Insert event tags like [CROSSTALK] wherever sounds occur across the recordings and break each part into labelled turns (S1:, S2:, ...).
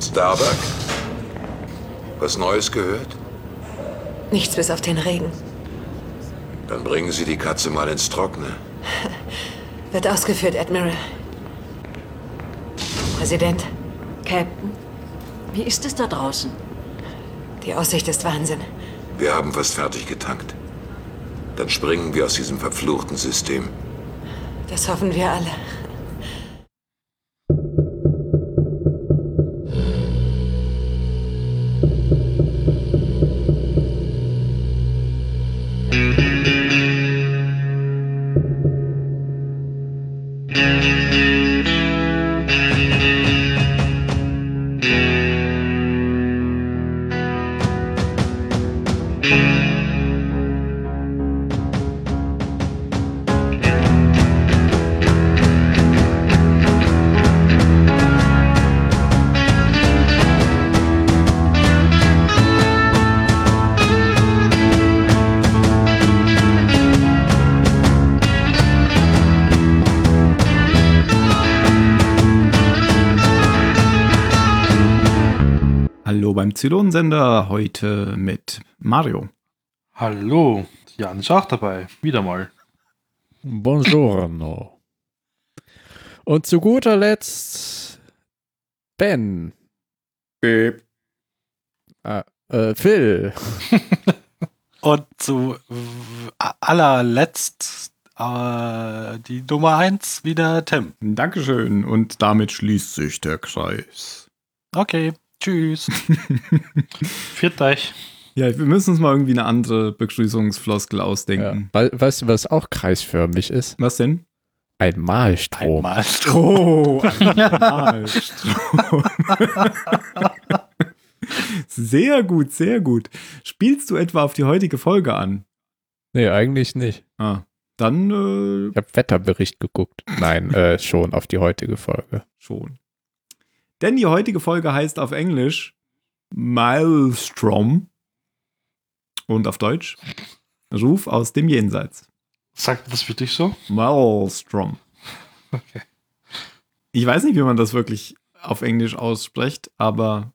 S1: Starbuck? Was Neues gehört?
S2: Nichts bis auf den Regen.
S1: Dann bringen Sie die Katze mal ins Trockene. [LAUGHS]
S2: Wird ausgeführt, Admiral. Präsident,
S3: Captain, wie ist es da draußen?
S2: die Aussicht ist Wahnsinn.
S1: Wir haben fast fertig getankt. Dann springen wir aus diesem verfluchten System.
S2: Das hoffen wir alle.
S4: Zylonensender, heute mit Mario.
S5: Hallo, Jan ist auch dabei. Wieder mal.
S6: Buongiorno. Und zu guter Letzt Ben.
S4: Beep.
S6: Ah, äh, Phil. [LAUGHS]
S5: Und zu allerletzt äh, die Nummer 1 wieder Tim.
S4: Dankeschön. Und damit schließt sich der Kreis.
S5: Okay, tschüss. [LAUGHS] Viert euch.
S4: Ja, wir müssen uns mal irgendwie eine andere Begrüßungsfloskel
S6: Ja.
S4: ausdenken.
S6: We weißt du, was auch kreisförmig ist?
S4: Was denn?
S6: Ein Malstrom.
S5: Einmal.
S4: Oh, ein [LAUGHS] Malstrom. sehr gut, sehr gut. Spielst du etwa auf die heutige Folge an?
S6: Nee, eigentlich nicht.
S4: Ah, dann äh,
S6: Ich habe Wetterbericht geguckt. Nein, äh, schon auf die heutige Folge.
S4: schon. Denn die heutige Folge heißt auf Englisch Maelstrom und auf Deutsch Ruf aus dem Jenseits.
S5: Sagt das für dich so?
S4: Maelstrom.
S5: Okay.
S4: Ich weiß nicht, wie man das wirklich auf Englisch ausspricht, aber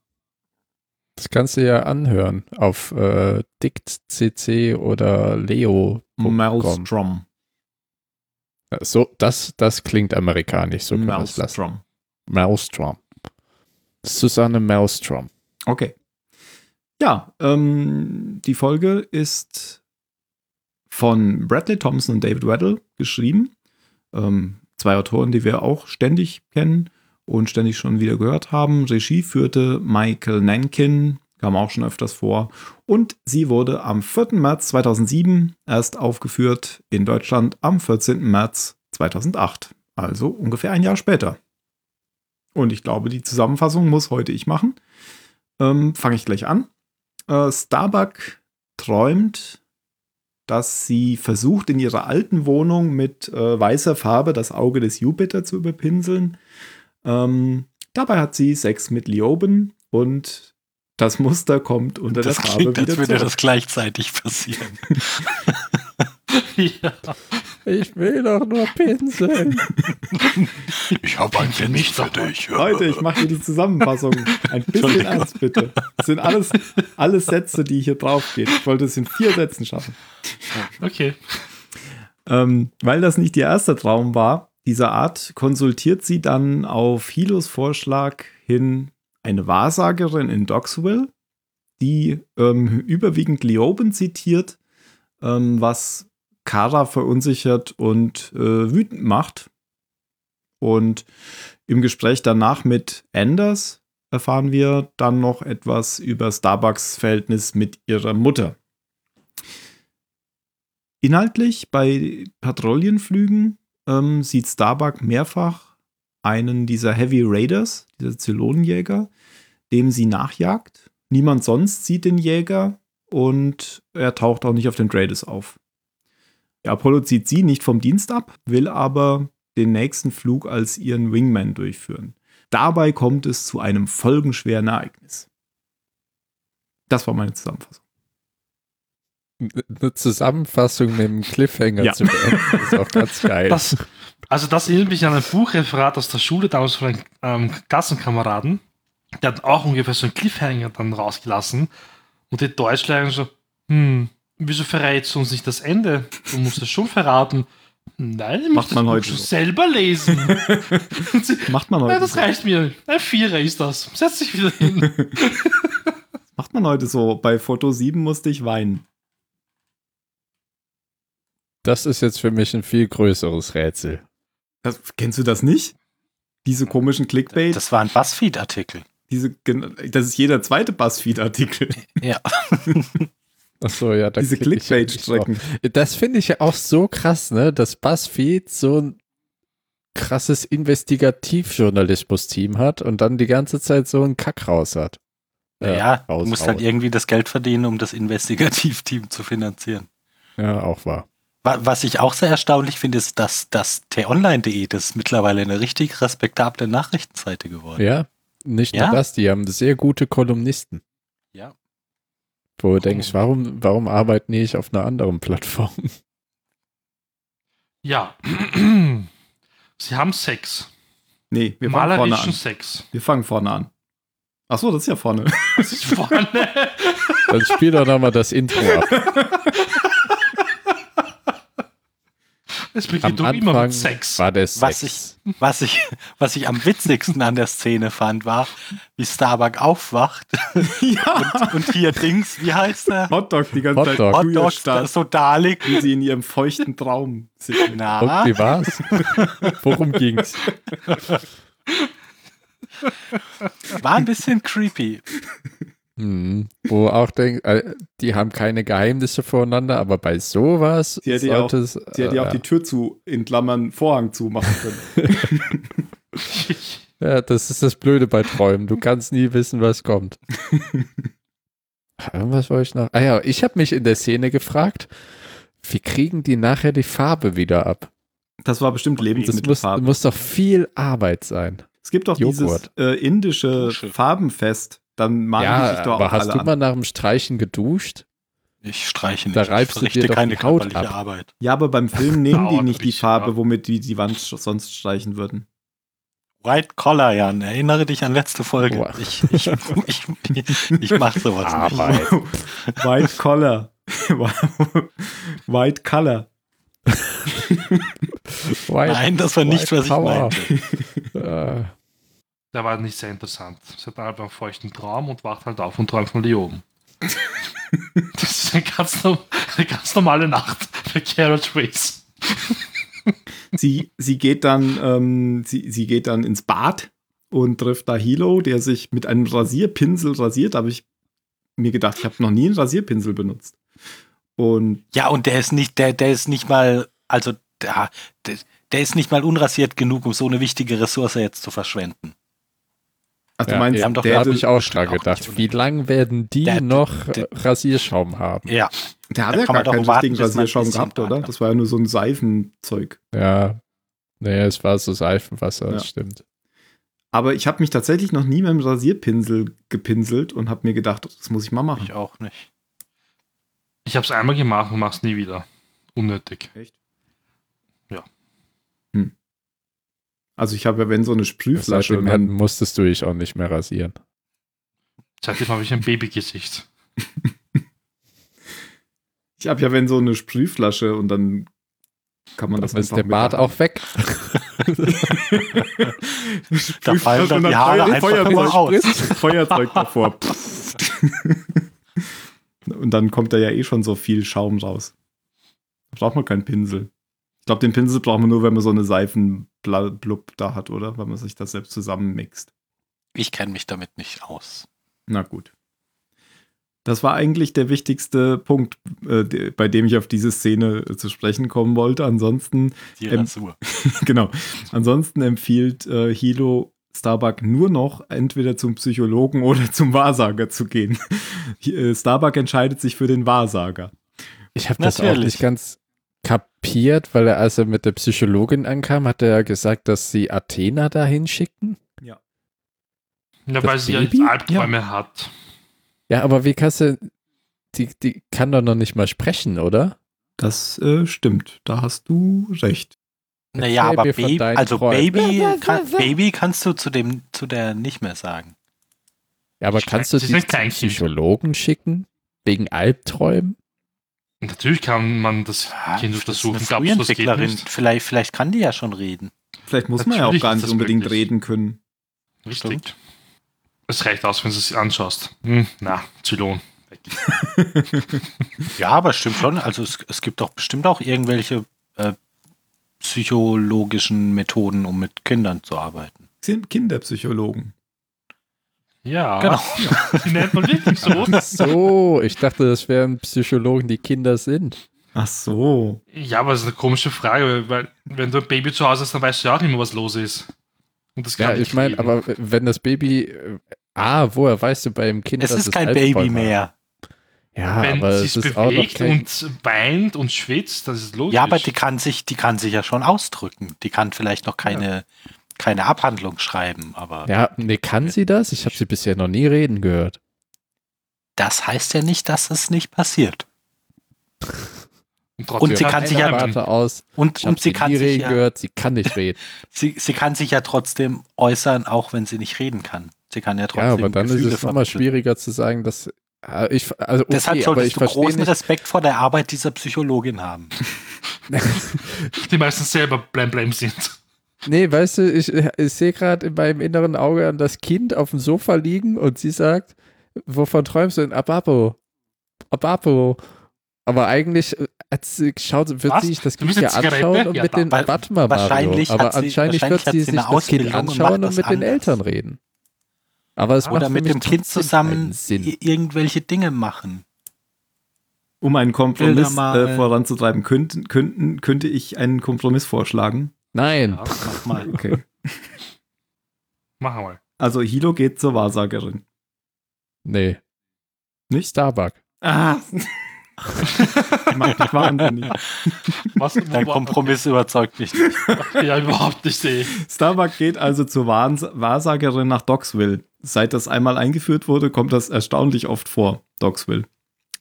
S6: Das kannst du ja anhören auf äh, dict.cc oder leo.
S4: Maelstrom.
S6: So, das, das klingt amerikanisch. So kann man es lassen.
S4: Maelstrom.
S6: Maelstrom. Susanne Maelstrom.
S4: Okay. Ja, ähm, die Folge ist von Bradley Thompson und David Weddle geschrieben. Ähm, zwei Autoren, die wir auch ständig kennen und ständig schon wieder gehört haben. Regie führte Michael Nankin, kam auch schon öfters vor. Und sie wurde am 4. März 2007 erst aufgeführt in Deutschland am 14. März 2008. Also ungefähr ein Jahr später. Und ich glaube, die Zusammenfassung muss heute ich machen. Ähm, Fange ich gleich an. Äh, Starbuck träumt, dass sie versucht, in ihrer alten Wohnung mit äh, weißer Farbe das Auge des Jupiter zu überpinseln. Ähm, dabei hat sie Sex mit Lioben und das Muster kommt unter
S5: Das
S4: der Farbe
S5: klingt, als
S4: wieder
S5: würde
S4: zurück.
S5: das gleichzeitig passieren. [LAUGHS] [LAUGHS] ja.
S6: Ich will doch nur pinseln. [LAUGHS]
S5: Ich habe ein Genicht für dich.
S4: Leute, ich mache hier die Zusammenfassung. Ein bisschen ernst, bitte. Das sind alles, alles Sätze, die hier drauf gehen. Ich wollte es in vier Sätzen schaffen.
S5: Okay.
S4: Ähm, weil das nicht ihr erster Traum war, dieser Art, konsultiert sie dann auf Hilos Vorschlag hin eine Wahrsagerin in Doxville, die ähm, überwiegend Leoben zitiert, ähm, was Kara verunsichert und äh, wütend macht. Und im Gespräch danach mit Anders erfahren wir dann noch etwas über Starbucks Verhältnis mit ihrer Mutter. Inhaltlich bei Patrouillenflügen ähm, sieht Starbuck mehrfach einen dieser Heavy Raiders, dieser Zylonenjäger, dem sie nachjagt. Niemand sonst sieht den Jäger und er taucht auch nicht auf den Raiders auf. Apollo zieht sie nicht vom Dienst ab, will aber den nächsten Flug als ihren Wingman durchführen. Dabei kommt es zu einem folgenschweren Ereignis. Das war meine Zusammenfassung.
S6: Eine Zusammenfassung mit einem Cliffhanger
S4: Ja.
S6: zu beenden, ist auch ganz geil.
S5: Das, also das erinnert mich an ein Buchreferat aus der Schule damals von einem ähm, Klassenkameraden. der hat auch ungefähr so einen Cliffhanger dann rausgelassen. Und die Deutschleier so, hm, wieso verrätst du uns nicht das Ende? Du musst es schon verraten. Nein,
S4: Macht
S5: muss
S4: man
S5: das
S4: heute so.
S5: selber lesen. [LAUGHS]
S4: Macht man
S5: Nein,
S4: heute
S5: das
S4: so.
S5: reicht mir. Ein Vierer ist das. Setz dich wieder hin. [LAUGHS]
S4: Macht man heute so. Bei Foto 7 musste ich weinen.
S6: Das ist jetzt für mich ein viel größeres Rätsel.
S4: Das, kennst du das nicht? Diese komischen Clickbait,
S7: Das war ein Buzzfeed-Artikel.
S4: diese, das ist jeder zweite Buzzfeed-Artikel.
S7: Ja. [LAUGHS]
S6: Ach so, ja, da
S4: Diese Clickbait-Strecken.
S6: Das finde ich ja auch so krass, ne, dass BuzzFeed so ein krasses Investigativjournalismus-Team hat und dann die ganze Zeit so einen Kack raus hat. Äh,
S7: ja, du musst halt irgendwie das Geld verdienen, um das Investigativteam zu finanzieren.
S6: Ja, auch wahr.
S7: Wa- Was ich auch sehr erstaunlich finde, ist, dass das t-online.de, das ist mittlerweile eine richtig respektable Nachrichtenseite geworden.
S6: Ja, nicht
S7: Ja?
S6: nur das, die haben sehr gute Kolumnisten.
S7: Ja.
S6: Wo du denkst, warum, warum arbeiten die nicht auf einer anderen Plattform?
S5: Ja. [CLEARS THROAT] Sie haben Sex.
S4: Nee, wir fangen vorne an.
S5: Sex.
S4: Wir fangen vorne an. Ach so, das ist ja vorne.
S5: Das ist vorne.
S6: Dann spiel doch nochmal das Intro ab. [LAUGHS]
S5: Es
S6: Am
S5: beginnt doch immer
S6: Anfang
S5: mit Sex.
S6: war der Sex.
S7: Was ich, was, ich, was ich am witzigsten an der Szene fand, war, wie Starbuck aufwacht [LAUGHS]
S4: ja.
S7: und hier Dings, wie heißt der?
S4: Hotdog die ganze
S6: Hotdog.
S4: Zeit
S7: Hotdog
S4: Hotdog
S7: so da liegt.
S4: wie sie in ihrem feuchten Traum sitzen.
S7: Na,
S6: Und wie war's? Worum ging's?
S7: war ein bisschen creepy.
S6: Hm, wo auch denkt, äh, die haben keine Geheimnisse voreinander, aber bei sowas
S4: Sie hätte ja auch-
S6: sollte es.
S4: Sie hätte ja auch
S6: äh,
S4: die Tür zu, in Klammern, Vorhang zumachen können. [LAUGHS]
S6: Ja, das ist das Blöde bei Träumen. Du kannst nie wissen, was kommt. [LAUGHS] Irgendwas wollte ich noch. Ah ja, ich habe mich in der Szene gefragt, wie kriegen die nachher die Farbe wieder ab?
S4: Das war bestimmt
S6: Das muss,
S4: Lebensmittelfarbe.
S6: muss doch viel Arbeit sein.
S4: Es gibt doch dieses äh, indische. Farbenfest. Dann malen die sich
S6: ja,
S4: doch
S6: aber
S4: auch
S6: hast
S4: alle
S6: du
S4: an.
S6: mal nach dem Streichen geduscht?
S7: Ich streiche nicht.
S6: Da
S7: ich
S6: reibst du dir doch
S7: keine
S6: die Haut ab.
S7: Arbeit.
S4: Ja, aber beim Film [LAUGHS] nehmen die nicht die Farbe,
S5: ja.
S4: womit die die Wand sonst streichen würden.
S7: White Collar, Jan. Erinnere dich an letzte Folge.
S6: Wow.
S7: Ich, ich, ich, [LAUGHS] ich, ich mach sowas nicht.
S6: Arbeit. [LAUGHS]
S4: White Collar. White Color.
S6: White,
S7: Nein, das war nicht,
S6: White
S7: was ich
S6: Power.
S7: meinte.
S5: Der war nicht sehr interessant. Sie hat einfach einen feuchten Traum und wacht halt auf und träumt von Leoben. [LAUGHS] das ist eine ganz, eine ganz normale Nacht für Cara Trace.
S4: Sie, sie geht dann, ähm, sie, sie geht dann ins Bad und trifft da Hilo, der sich mit einem Rasierpinsel rasiert. Da habe ich mir gedacht, ich habe noch nie einen Rasierpinsel benutzt. Und
S7: Ja, und der ist nicht, der, der ist nicht mal, also der, der, der ist nicht mal unrasiert genug, um so eine wichtige Ressource jetzt zu verschwenden.
S6: Ja,
S4: du meinst,
S6: ja,
S7: haben doch-
S6: da
S4: der,
S6: habe ich auch dran gedacht. Wie lang werden die
S7: Der-
S6: noch
S7: der-
S6: Rasierschaum haben?
S7: Ja,
S4: der hat ja gar keinen richtigen Rasierschaum gehabt, oder? Das war ja nur so ein Seifenzeug.
S6: Ja. Nee, es war so Seifenwasser, das
S4: Ja.
S6: stimmt.
S4: Aber ich habe mich tatsächlich noch nie mit dem Rasierpinsel gepinselt und habe mir gedacht, das muss ich mal machen.
S7: ich auch nicht.
S5: Ich habe es einmal gemacht und mach's nie wieder. Unnötig.
S4: Also ich habe ja, wenn so eine Sprühflasche,
S6: Seitdem
S4: dann,
S6: musstest du dich auch nicht mehr rasieren.
S5: Seitdem habe ich ein Babygesicht. [LAUGHS]
S4: ich habe ja, wenn so eine Sprühflasche und dann kann man das
S6: Dann ist
S4: einfach
S6: der
S4: mit
S6: Bart auch weg. [LAUGHS]
S7: Da fallen dann
S4: und
S7: die Haare einfach
S4: Feuerzeug,
S7: immer aus.
S4: Feuerzeug davor. [LAUGHS] und dann kommt da ja eh schon so viel Schaum raus. Da braucht man keinen Pinsel. Ich glaube, den Pinsel braucht man nur, wenn man so eine Seifenblub da hat, oder? Wenn man sich das selbst zusammenmixt.
S7: Ich kenne mich damit nicht aus.
S4: Na gut. Das war eigentlich der wichtigste Punkt, äh, de- bei dem ich auf diese Szene äh, zu sprechen kommen wollte. Ansonsten,
S7: Die Rasur. [LAUGHS]
S4: genau, ansonsten empfiehlt äh, Hilo Starbuck nur noch entweder zum Psychologen [LAUGHS] oder zum Wahrsager zu gehen. Äh, Starbuck entscheidet sich für den Wahrsager.
S6: Ich habe das auch nicht ganz kapiert, weil er, als er mit der Psychologin ankam, hat er ja gesagt, dass sie Athena dahin schicken.
S5: Ja,
S6: Das
S5: weil sie ja
S6: Baby?
S5: jetzt Albträume hat.
S6: Ja, aber wie kannst du. Die, die kann doch noch nicht mal sprechen, oder?
S4: Das äh, stimmt, da hast du recht.
S7: Naja, aber Baby, also
S6: Träumen.
S7: Baby, kann, Baby kannst du zu dem, zu der nicht mehr sagen.
S6: Ja, aber kannst du
S5: sie
S6: zum. Psychologen schicken? Wegen Albträumen?
S5: Natürlich kann man das Kind
S7: das ist
S5: untersuchen.
S7: eine
S5: Glaubst du, das geht nicht?
S7: Vielleicht, vielleicht kann die ja schon reden.
S4: Vielleicht muss man ja auch
S5: Natürlich
S4: gar nicht
S5: das
S4: unbedingt
S5: möglich.
S4: reden können.
S5: Richtig.
S7: Stimmt.
S5: Es reicht aus, wenn du es anschaust. Hm, na, Zylon. [LAUGHS]
S7: Ja, aber stimmt schon. Also es, es gibt doch bestimmt auch irgendwelche äh, psychologischen Methoden, um mit Kindern zu arbeiten.
S4: Sind Kinderpsychologen.
S5: Ja,
S7: Genau.
S5: die nennt man wirklich so.
S6: So, ich dachte, das wären Psychologen, die Kinder sind.
S4: Ach so.
S5: Ja, aber das ist eine komische Frage, weil wenn du ein Baby zu Hause hast, dann weißt du ja auch immer, was los ist. Und das kann
S6: Ja,
S5: nicht
S6: ich meine, aber wenn das Baby. äh, Ah, woher weißt du beim Kind,
S7: Es
S6: dass
S7: ist kein
S6: Albträume
S7: Baby
S6: hat?
S7: mehr.
S6: Ja,
S5: wenn
S6: aber
S5: sie
S6: es
S5: es
S6: ist auch noch
S5: bewegt
S6: kein,
S5: und weint und schwitzt, dann ist es logisch.
S7: Ja, aber die kann sich, die kann sich ja schon ausdrücken. Die kann vielleicht noch keine, keine Abhandlung schreiben, aber
S6: Ja, nee, kann sie das? Ich habe sie bisher noch nie reden gehört.
S7: das heißt ja nicht, dass es nicht passiert.
S5: und, trotzdem
S7: und sie kann sich ja-
S6: aus.
S7: Und, und sie
S6: sie
S7: kann
S6: nie
S7: sich
S6: reden
S7: ja,
S6: gehört, sie kann nicht reden. [LAUGHS]
S7: sie, sie kann sich ja trotzdem äußern, auch wenn sie nicht reden kann. Sie kann ja trotzdem
S6: Ja, aber dann
S7: Gefühle
S6: ist es nochmal
S7: vermitteln.
S6: schwieriger zu sagen, dass. Ah, Ich, also okay,
S7: Deshalb
S6: aber
S7: solltest
S6: ich
S7: du großen
S6: nicht.
S7: Respekt vor der Arbeit dieser Psychologin haben. [LAUGHS]
S5: die meistens selber blam blam sind.
S6: Nee, weißt du, ich, ich sehe gerade in meinem inneren Auge an das Kind auf dem Sofa liegen und sie sagt, wovon träumst du denn? Abapo. Abapo. Aber eigentlich äh, hat sie, schaut, wird
S5: Was?
S6: sie sich das Kind ja
S5: Zigarette?
S6: anschauen und
S5: Ja,
S6: mit den, mal, Mario,
S7: wahrscheinlich
S6: aber
S7: sie-
S6: anscheinlich
S7: wahrscheinlich
S6: wird sie sich das Kind
S7: Ausbildung und
S6: anschauen und
S7: das
S6: mit den
S7: anders.
S6: Eltern reden. Aber es
S7: Oder mit dem Kind zusammen irgendwelche Dinge machen.
S4: Um einen Kompromiss äh, voranzutreiben, könnten, könnten, könnte ich einen Kompromiss vorschlagen.
S6: Nein.
S5: Ja,
S7: Mach mal.
S4: Okay.
S5: mach mal.
S4: Also Hilo geht zur Wahrsagerin.
S6: Nee.
S4: Nicht?
S6: Starbuck.
S4: Ah. Die macht mich wahnsinnig.
S5: Was,
S7: Dein Kompromiss überzeugt mich nicht. [LAUGHS]
S5: Ja, überhaupt nicht, ey.
S4: Starbuck geht also zur Wahns Wahrsagerin nach Dogsville. Seit das einmal eingeführt wurde, kommt das erstaunlich oft vor, Dogsville.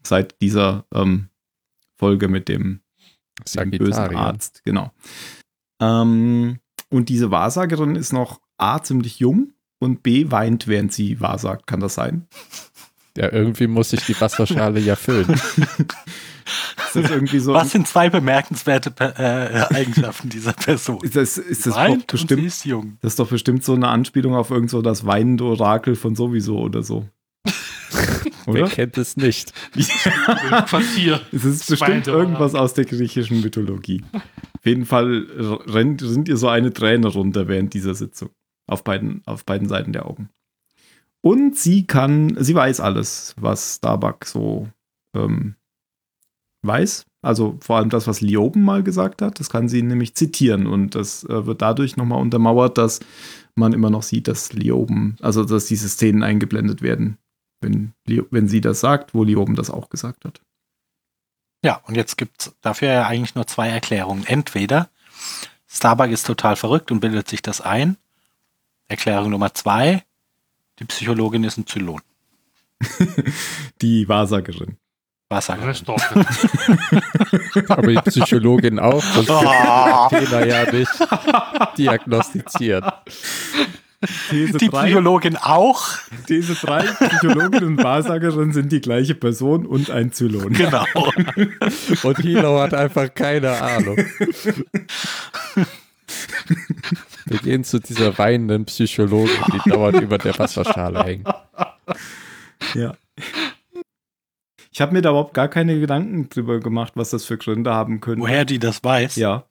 S4: Seit dieser ähm, Folge mit dem, dem bösen. Arzt, genau. Ähm, und diese Wahrsagerin ist noch A, ziemlich jung und B, weint, während sie wahrsagt. Kann das sein?
S6: Ja, irgendwie muss sich die Wasserschale ja füllen. [LAUGHS]
S4: Ist das irgendwie so?
S7: Was sind zwei bemerkenswerte äh, Eigenschaften dieser Person?
S4: ist das, ist das doch
S7: Weint und sie
S4: bestimmt,
S7: ist jung.
S4: das ist doch bestimmt so eine Anspielung auf irgend so das weinende Orakel von sowieso oder so.
S6: Wer kennt es nicht? [LAUGHS]
S5: Quartier.
S4: Es ist bestimmt irgendwas aus der griechischen Mythologie. Auf jeden Fall rennt, rinnt ihr so eine Träne runter während dieser Sitzung. Auf beiden, auf beiden Seiten der Augen. Und sie kann, sie weiß alles, was Starbuck so ähm, weiß. Also vor allem das, was Lioben mal gesagt hat, das kann sie nämlich zitieren. Und das äh, wird dadurch nochmal untermauert, dass man immer noch sieht, dass Lioben, also dass diese Szenen eingeblendet werden, wenn, wenn sie das sagt, wo Lioben das auch gesagt hat.
S7: Ja, und jetzt gibt es dafür ja eigentlich nur zwei Erklärungen. Entweder Starbuck ist total verrückt und bildet sich das ein. Erklärung Nummer zwei, die Psychologin ist ein Zylon. [LAUGHS]
S4: Die Wahrsagerin.
S7: Er?
S5: Stoffe. [LAUGHS]
S6: Aber die Psychologin auch. Das
S7: Oh,
S6: Fehler ja nicht diagnostiziert.
S4: These
S7: die
S4: 3,
S7: Psychologin auch?
S4: These 3, Psychologin und Wahrsagerin sind die gleiche Person und ein Zylon.
S7: Genau. [LAUGHS]
S6: Und Hilo hat einfach keine Ahnung. Wir gehen zu dieser weinenden Psychologin, die dauernd über der Wasserschale hängt.
S4: Ja. Ich habe mir da überhaupt gar keine Gedanken drüber gemacht, was das für Gründe haben könnte.
S7: Woher die das weiß?
S4: Ja.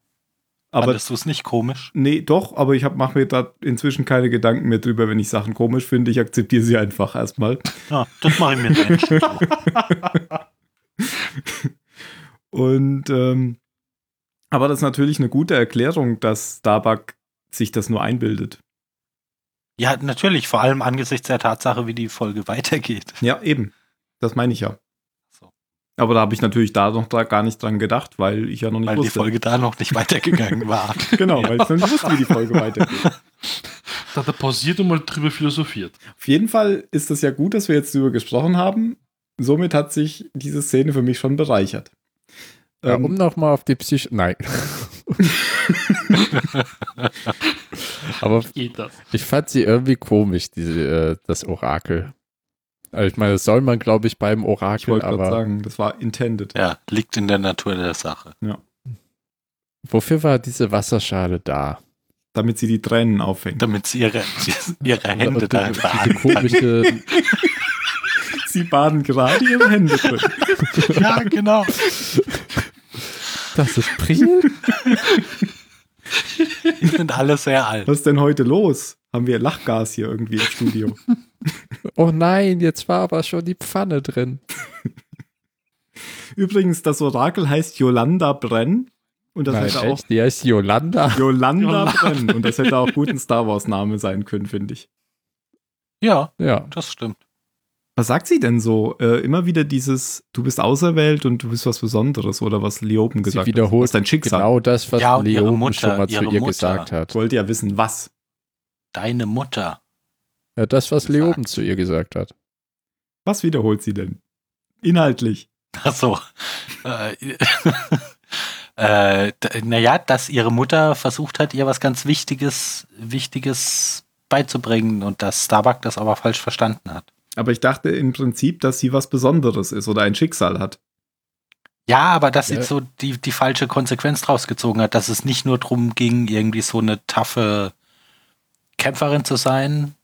S4: Aber
S7: Fandest du es nicht komisch?
S4: nee, doch, aber ich mache mir da inzwischen keine Gedanken mehr drüber, wenn ich Sachen komisch finde. Ich akzeptiere sie einfach erstmal.
S7: Ja, das mache ich mir so. [LAUGHS]
S4: Und ähm, aber das ist natürlich eine gute Erklärung, dass Starbuck sich das nur einbildet.
S7: Ja, natürlich, vor allem angesichts der Tatsache, wie die Folge [LAUGHS] weitergeht.
S4: Ja, eben. Das meine ich ja. Aber da habe ich natürlich da noch dra- gar nicht dran gedacht, weil ich ja noch nicht
S7: Weil die
S4: wusste.
S7: Folge da noch nicht [LAUGHS] weitergegangen war. [LAUGHS]
S4: genau, weil ich noch nicht wusste, wie die Folge [LAUGHS] weitergeht.
S5: Da hat er pausiert und mal drüber philosophiert.
S4: Auf jeden Fall ist es ja gut, dass wir jetzt darüber gesprochen haben. Somit hat sich diese Szene für mich schon bereichert.
S6: Ja,
S4: Ähm,
S6: um nochmal auf die Psych... Nein. Aber
S5: Geht das?
S6: ich fand sie irgendwie komisch, diese, äh, das Orakel. Also ich meine, das soll man, glaube ich, beim
S4: Ich
S6: Orakel,
S4: wollte gerade
S6: aber
S4: sagen, das war intended.
S7: Ja, liegt in der Natur der Sache.
S6: wofür war diese Wasserschale da?
S4: Damit sie die Tränen auffängt.
S7: Damit sie ihre, [LAUGHS] ihre Hände da
S6: diese
S7: tragen.
S6: komische, [LAUGHS]
S4: Sie baden gerade ihre Hände drin. [LAUGHS]
S7: Ja, genau.
S6: das ist Priel?
S7: Die sind alle sehr alt.
S4: Was ist denn heute los? Haben wir Lachgas hier irgendwie im Studio?
S6: Oh nein, jetzt war aber schon die Pfanne drin. [LAUGHS]
S4: Übrigens, das Orakel heißt Yolanda Brenn. Und das
S6: nein,
S4: hätte auch
S6: echt? Die heißt Yolanda.
S4: Yolanda. Brenn. Und das hätte auch gut ein Star Wars-Name sein können, finde ich.
S7: Ja,
S6: Ja.
S7: das stimmt.
S4: Was sagt sie denn so? Äh, immer wieder dieses, du bist auserwählt und du bist was Besonderes oder was Leoben
S6: Sie
S4: gesagt hat.
S6: wiederholt
S4: Das ist dein Schicksal.
S6: genau das, was
S7: Ja,
S6: Leon
S7: Mutter,
S6: schon mal zu ihr
S7: Mutter.
S6: gesagt hat.
S4: Ich wollte ja wissen, was.
S7: Deine Mutter.
S6: Ja, das, was
S7: gesagt.
S6: Leoben zu ihr gesagt hat.
S4: Was wiederholt sie denn? Inhaltlich.
S7: Ach so. äh, [LAUGHS] äh, naja, dass ihre Mutter versucht hat, ihr was ganz Wichtiges, Wichtiges beizubringen und dass Starbuck das aber falsch verstanden hat.
S4: Aber ich dachte im Prinzip, dass sie was Besonderes ist oder ein Schicksal hat.
S7: Ja, aber dass sie
S6: Ja.
S7: so die, die falsche Konsequenz draus gezogen hat, dass es nicht nur darum ging, irgendwie so eine taffe Kämpferin zu sein,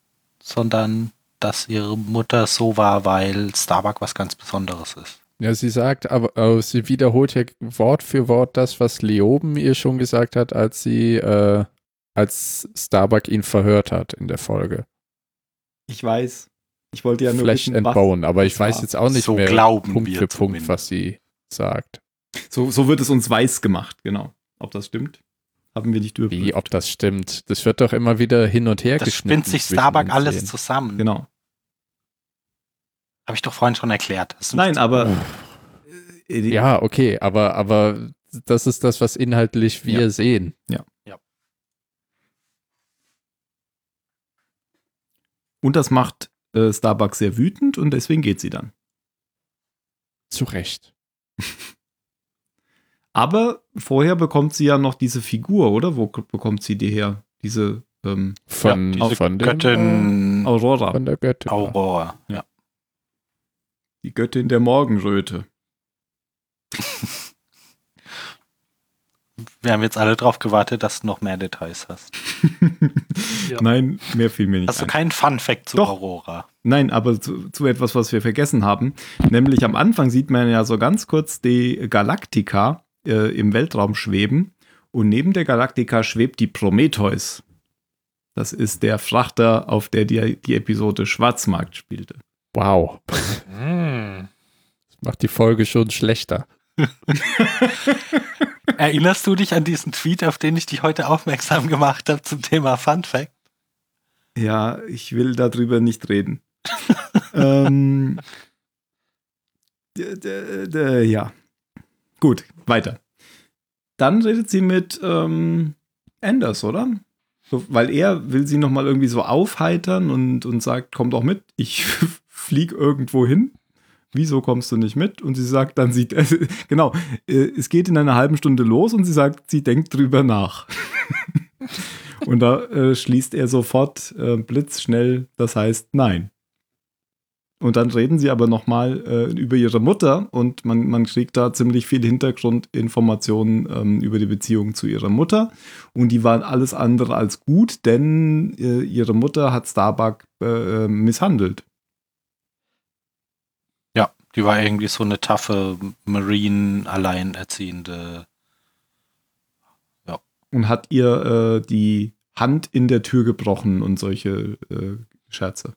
S7: sondern dass ihre Mutter so war, weil Starbuck was ganz Besonderes ist.
S6: Ja, sie sagt, aber äh, sie wiederholt ja Wort für Wort das, was Leoben ihr schon gesagt hat, als sie, äh, als Starbuck ihn verhört hat in der Folge.
S4: Ich weiß. Ich wollte ja nur
S6: Flash
S4: wissen.
S6: Bone, aber ich weiß
S4: war.
S6: jetzt auch nicht
S7: So
S6: mehr
S7: glauben
S6: Punkt
S7: wir
S6: für Punkt,
S7: zumindest.
S6: was sie sagt.
S4: So, so wird es uns weiß gemacht, genau. Ob das stimmt, haben wir nicht
S6: Wie,
S4: überprüft.
S6: ob das stimmt. Das wird doch immer wieder hin und her
S7: Das
S6: geschnitten.
S7: spinnt sich Starbuck alles zusammen.
S4: Genau.
S7: Habe ich doch vorhin schon erklärt.
S4: Nein, aber. äh,
S6: Ja, okay, aber, aber das ist das, was inhaltlich wir
S4: Ja.
S6: sehen.
S4: Und das macht äh, Starbuck sehr wütend und deswegen geht sie dann.
S6: Zu Recht. [LAUGHS]
S4: Aber vorher bekommt sie ja noch diese Figur, oder? Wo bekommt sie die her? Diese ähm,
S6: Von,
S7: diese
S6: von,
S7: Göttin
S6: äh,
S4: Aurora,
S6: von der Göttin.
S7: Aurora. Ja.
S4: die Göttin der Morgenröte. [LAUGHS]
S7: Wir haben jetzt alle drauf gewartet, dass du noch mehr Details hast. [LAUGHS]
S5: Ja.
S4: Nein, mehr fiel mir nicht
S7: Hast du
S4: ein.
S7: keinen Fun-Fact zu
S4: Doch.
S7: Aurora?
S4: Nein, aber zu, zu etwas, was wir vergessen haben. Nämlich am Anfang sieht man ja so ganz kurz die Galaktika äh, im Weltraum schweben. Und neben der Galaktika schwebt die Prometheus. Das ist der Frachter, auf der die, die Episode Schwarzmarkt spielte.
S6: Wow.
S5: Hm.
S6: Das macht die Folge schon schlechter. [LAUGHS]
S7: Erinnerst du dich an diesen Tweet, auf den ich dich heute aufmerksam gemacht habe zum Thema Fun-Fact?
S4: Ja, ich will darüber nicht reden. [LAUGHS] ähm, ja. Gut, weiter. Dann redet sie mit ähm, Anders, oder? So, weil er will sie nochmal irgendwie so aufheitern und, und sagt, komm doch mit, ich [LAUGHS] flieg irgendwo hin. Wieso kommst du nicht mit? Und sie sagt dann, sie, [LAUGHS] genau, äh, es geht in einer halben Stunde los und sie sagt, sie denkt drüber nach. [LAUGHS] Und da äh, schließt er sofort äh, blitzschnell, das heißt nein. Und dann reden sie aber nochmal äh, über ihre Mutter und man, man kriegt da ziemlich viel Hintergrundinformationen ähm, über die Beziehung zu ihrer Mutter. Und die waren alles andere als gut, denn äh, ihre Mutter hat Starbuck äh, misshandelt.
S7: Ja, die war irgendwie so eine taffe Marine-Alleinerziehende.
S4: Und hat ihr äh, die Hand in der Tür gebrochen und solche äh, Scherze.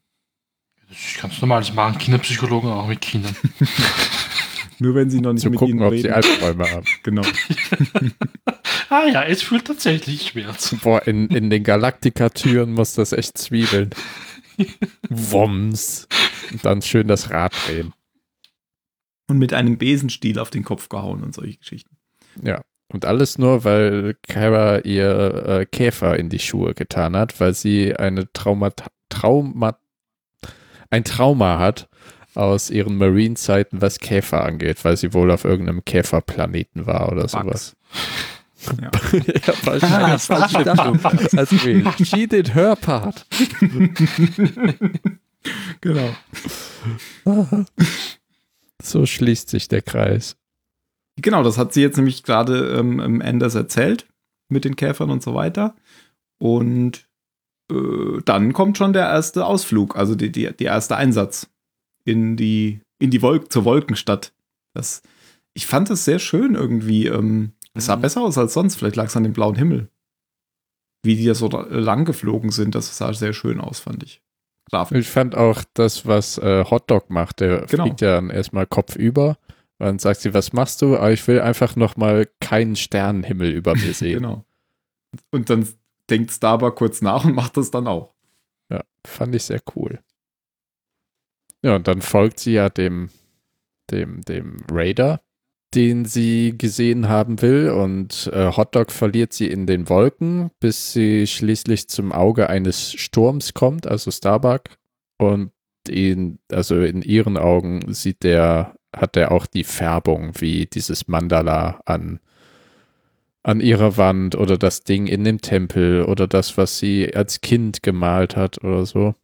S5: Das ist ganz normal, das machen Kinderpsychologen auch mit Kindern. [LAUGHS]
S4: Nur wenn sie noch nicht
S6: Zu
S4: mit
S6: gucken,
S4: ihnen
S6: ob
S4: reden.
S6: sie Albträume haben. [LAUGHS]
S4: genau. [LAUGHS]
S5: ah ja, es fühlt tatsächlich Schmerz.
S6: Boah, in, in den Galaktika-Türen muss das echt zwiebeln. Woms. Und dann schön das Rad drehen.
S4: Und mit einem Besenstiel auf den Kopf gehauen und solche Geschichten.
S6: Ja. Und alles nur, weil Kara ihr äh, Käfer in die Schuhe getan hat, weil sie eine Trauma, Trauma, ein Trauma hat aus ihren Marine-Zeiten, was Käfer angeht, weil sie wohl auf irgendeinem Käferplaneten war oder sowas.
S4: Ja. [LAUGHS]
S6: ja,
S7: Ah,
S6: wahrscheinlich. Das, also, she did her part. [LAUGHS]
S4: genau.
S6: so schließt sich der Kreis.
S4: Genau, das hat sie jetzt nämlich gerade ähm, im Enders erzählt mit den Käfern und so weiter. Und äh, dann kommt schon der erste Ausflug, also die, die, der erste Einsatz in die, in die Wolk zur Wolkenstadt. Das, ich fand es sehr schön irgendwie. Ähm, es sah
S7: Mhm.
S4: besser aus als sonst. Vielleicht lag es an dem blauen Himmel. Wie die da so lang geflogen sind, das sah sehr schön aus, fand ich. Grafisch.
S6: Ich fand auch das, was äh, Hotdog macht, der
S4: Genau.
S6: fliegt ja dann erstmal kopfüber. Dann sagt sie, was machst du? Aber ich will einfach noch mal keinen Sternenhimmel über mir [LAUGHS] sehen.
S4: Genau. Und dann denkt Starbuck kurz nach und [LAUGHS] macht das dann auch.
S6: Ja, fand ich sehr cool. Ja, und dann folgt sie ja dem, dem, dem Raider, den sie gesehen haben will. Und äh, Hotdog verliert sie in den Wolken, bis sie schließlich zum Auge eines Sturms kommt, also Starbuck. Und ihn, also in ihren Augen sieht der, hat er auch die Färbung wie dieses Mandala an an ihrer Wand oder das Ding in dem Tempel oder das, was sie als Kind gemalt hat oder so.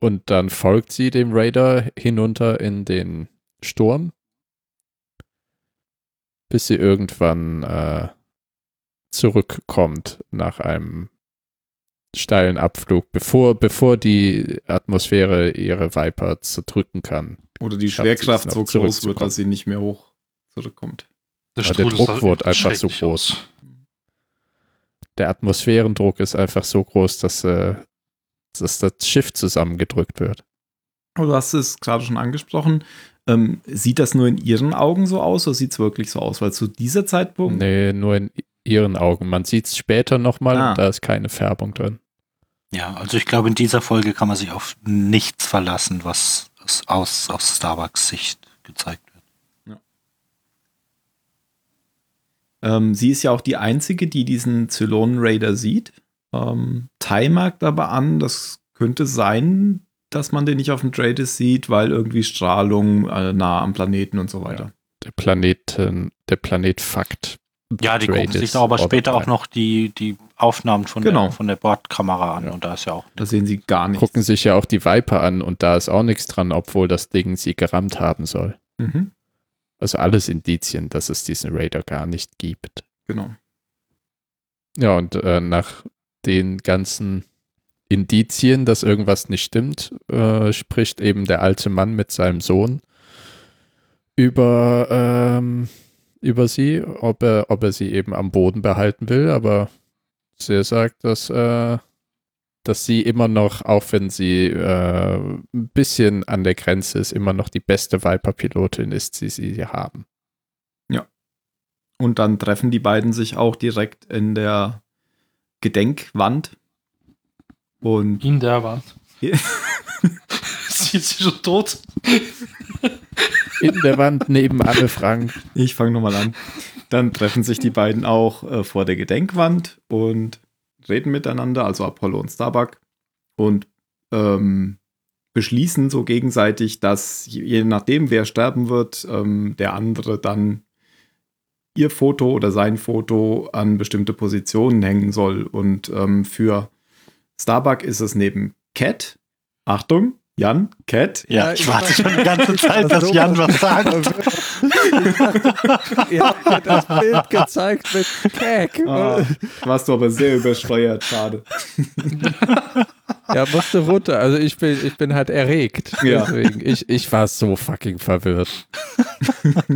S6: Und dann folgt sie dem Raider hinunter in den Sturm, bis sie irgendwann äh, zurückkommt nach einem steilen Abflug, bevor, bevor die Atmosphäre ihre Viper zerdrücken kann.
S4: Oder die Schwerkraft so groß wird, dass sie nicht mehr hoch zurückkommt.
S5: Der,
S6: Aber der Druck wurde einfach so groß.
S5: aus.
S6: Der Atmosphärendruck ist einfach so groß, dass, äh, dass das Schiff zusammengedrückt wird.
S4: Aber du hast es gerade schon angesprochen. Ähm, sieht das nur in ihren Augen so aus oder sieht es wirklich so aus? Weil zu dieser Zeitpunkt.
S6: Nee, nur in ihren Augen. Man sieht es später nochmal
S4: Ah.
S6: und da ist keine Färbung drin.
S7: Ja, also ich glaube, in dieser Folge kann man sich auf nichts verlassen, was aus, aus Starbucks Sicht gezeigt
S4: Ähm, sie ist ja auch die einzige, die diesen Zylonen Raider sieht. Ähm, Tai merkt aber an, das könnte sein, dass man den nicht auf dem Traders sieht, weil irgendwie Strahlung äh, nah am Planeten und so weiter.
S6: Der Planeten, der Planet Fakt.
S7: Ja, die gucken
S6: Traders
S7: sich da aber später auch noch die, die Aufnahmen von,
S4: Genau.
S7: der, von der Bordkamera an
S6: Ja.
S7: und da ist ja auch
S4: Da sehen sie gar nichts.
S6: Gucken sich ja auch die Viper an und da ist auch nichts dran, obwohl das Ding sie gerammt haben soll.
S4: Mhm,
S6: Also alles Indizien, dass es diesen Raider gar nicht gibt.
S4: genau.
S6: Ja, und äh, nach den ganzen Indizien, dass irgendwas nicht stimmt, äh, spricht eben der alte Mann mit seinem Sohn über, ähm, über sie, ob er, ob er sie eben am Boden behalten will, aber sie sagt, dass, äh, dass sie immer noch, auch wenn sie äh, ein bisschen an der Grenze ist, immer noch die beste Viper-Pilotin ist, die sie haben.
S4: Und dann treffen die beiden sich auch direkt in der Gedenkwand. Und
S5: In der Wand.
S4: Ja. [LAUGHS]
S5: Sie ist schon tot.
S6: In der Wand neben Anne Frank.
S4: ich fange nochmal an. Dann treffen sich die beiden auch äh, vor der Gedenkwand und reden miteinander, also Apollo und Starbuck. Und ähm, beschließen so gegenseitig, dass je nachdem, wer sterben wird, ähm, der andere dann ihr Foto oder sein Foto an bestimmte Positionen hängen soll. Und ähm, für Starbuck ist es neben Cat, Achtung, Jan, Cat,
S7: Ja,
S6: Ja,
S7: ich
S6: ich
S7: warte schon die ganze [LAUGHS] Zeit, dass
S6: So
S7: Jan was [LAUGHS] sagt.
S6: Ihr habt mir das Bild gezeigt mit Keck.
S4: Ah, warst du aber sehr übersteuert, schade. [LAUGHS]
S6: Ja, musste runter. Also ich bin, ich bin halt erregt.
S4: Ja.
S6: Deswegen, ich, ich war so fucking verwirrt.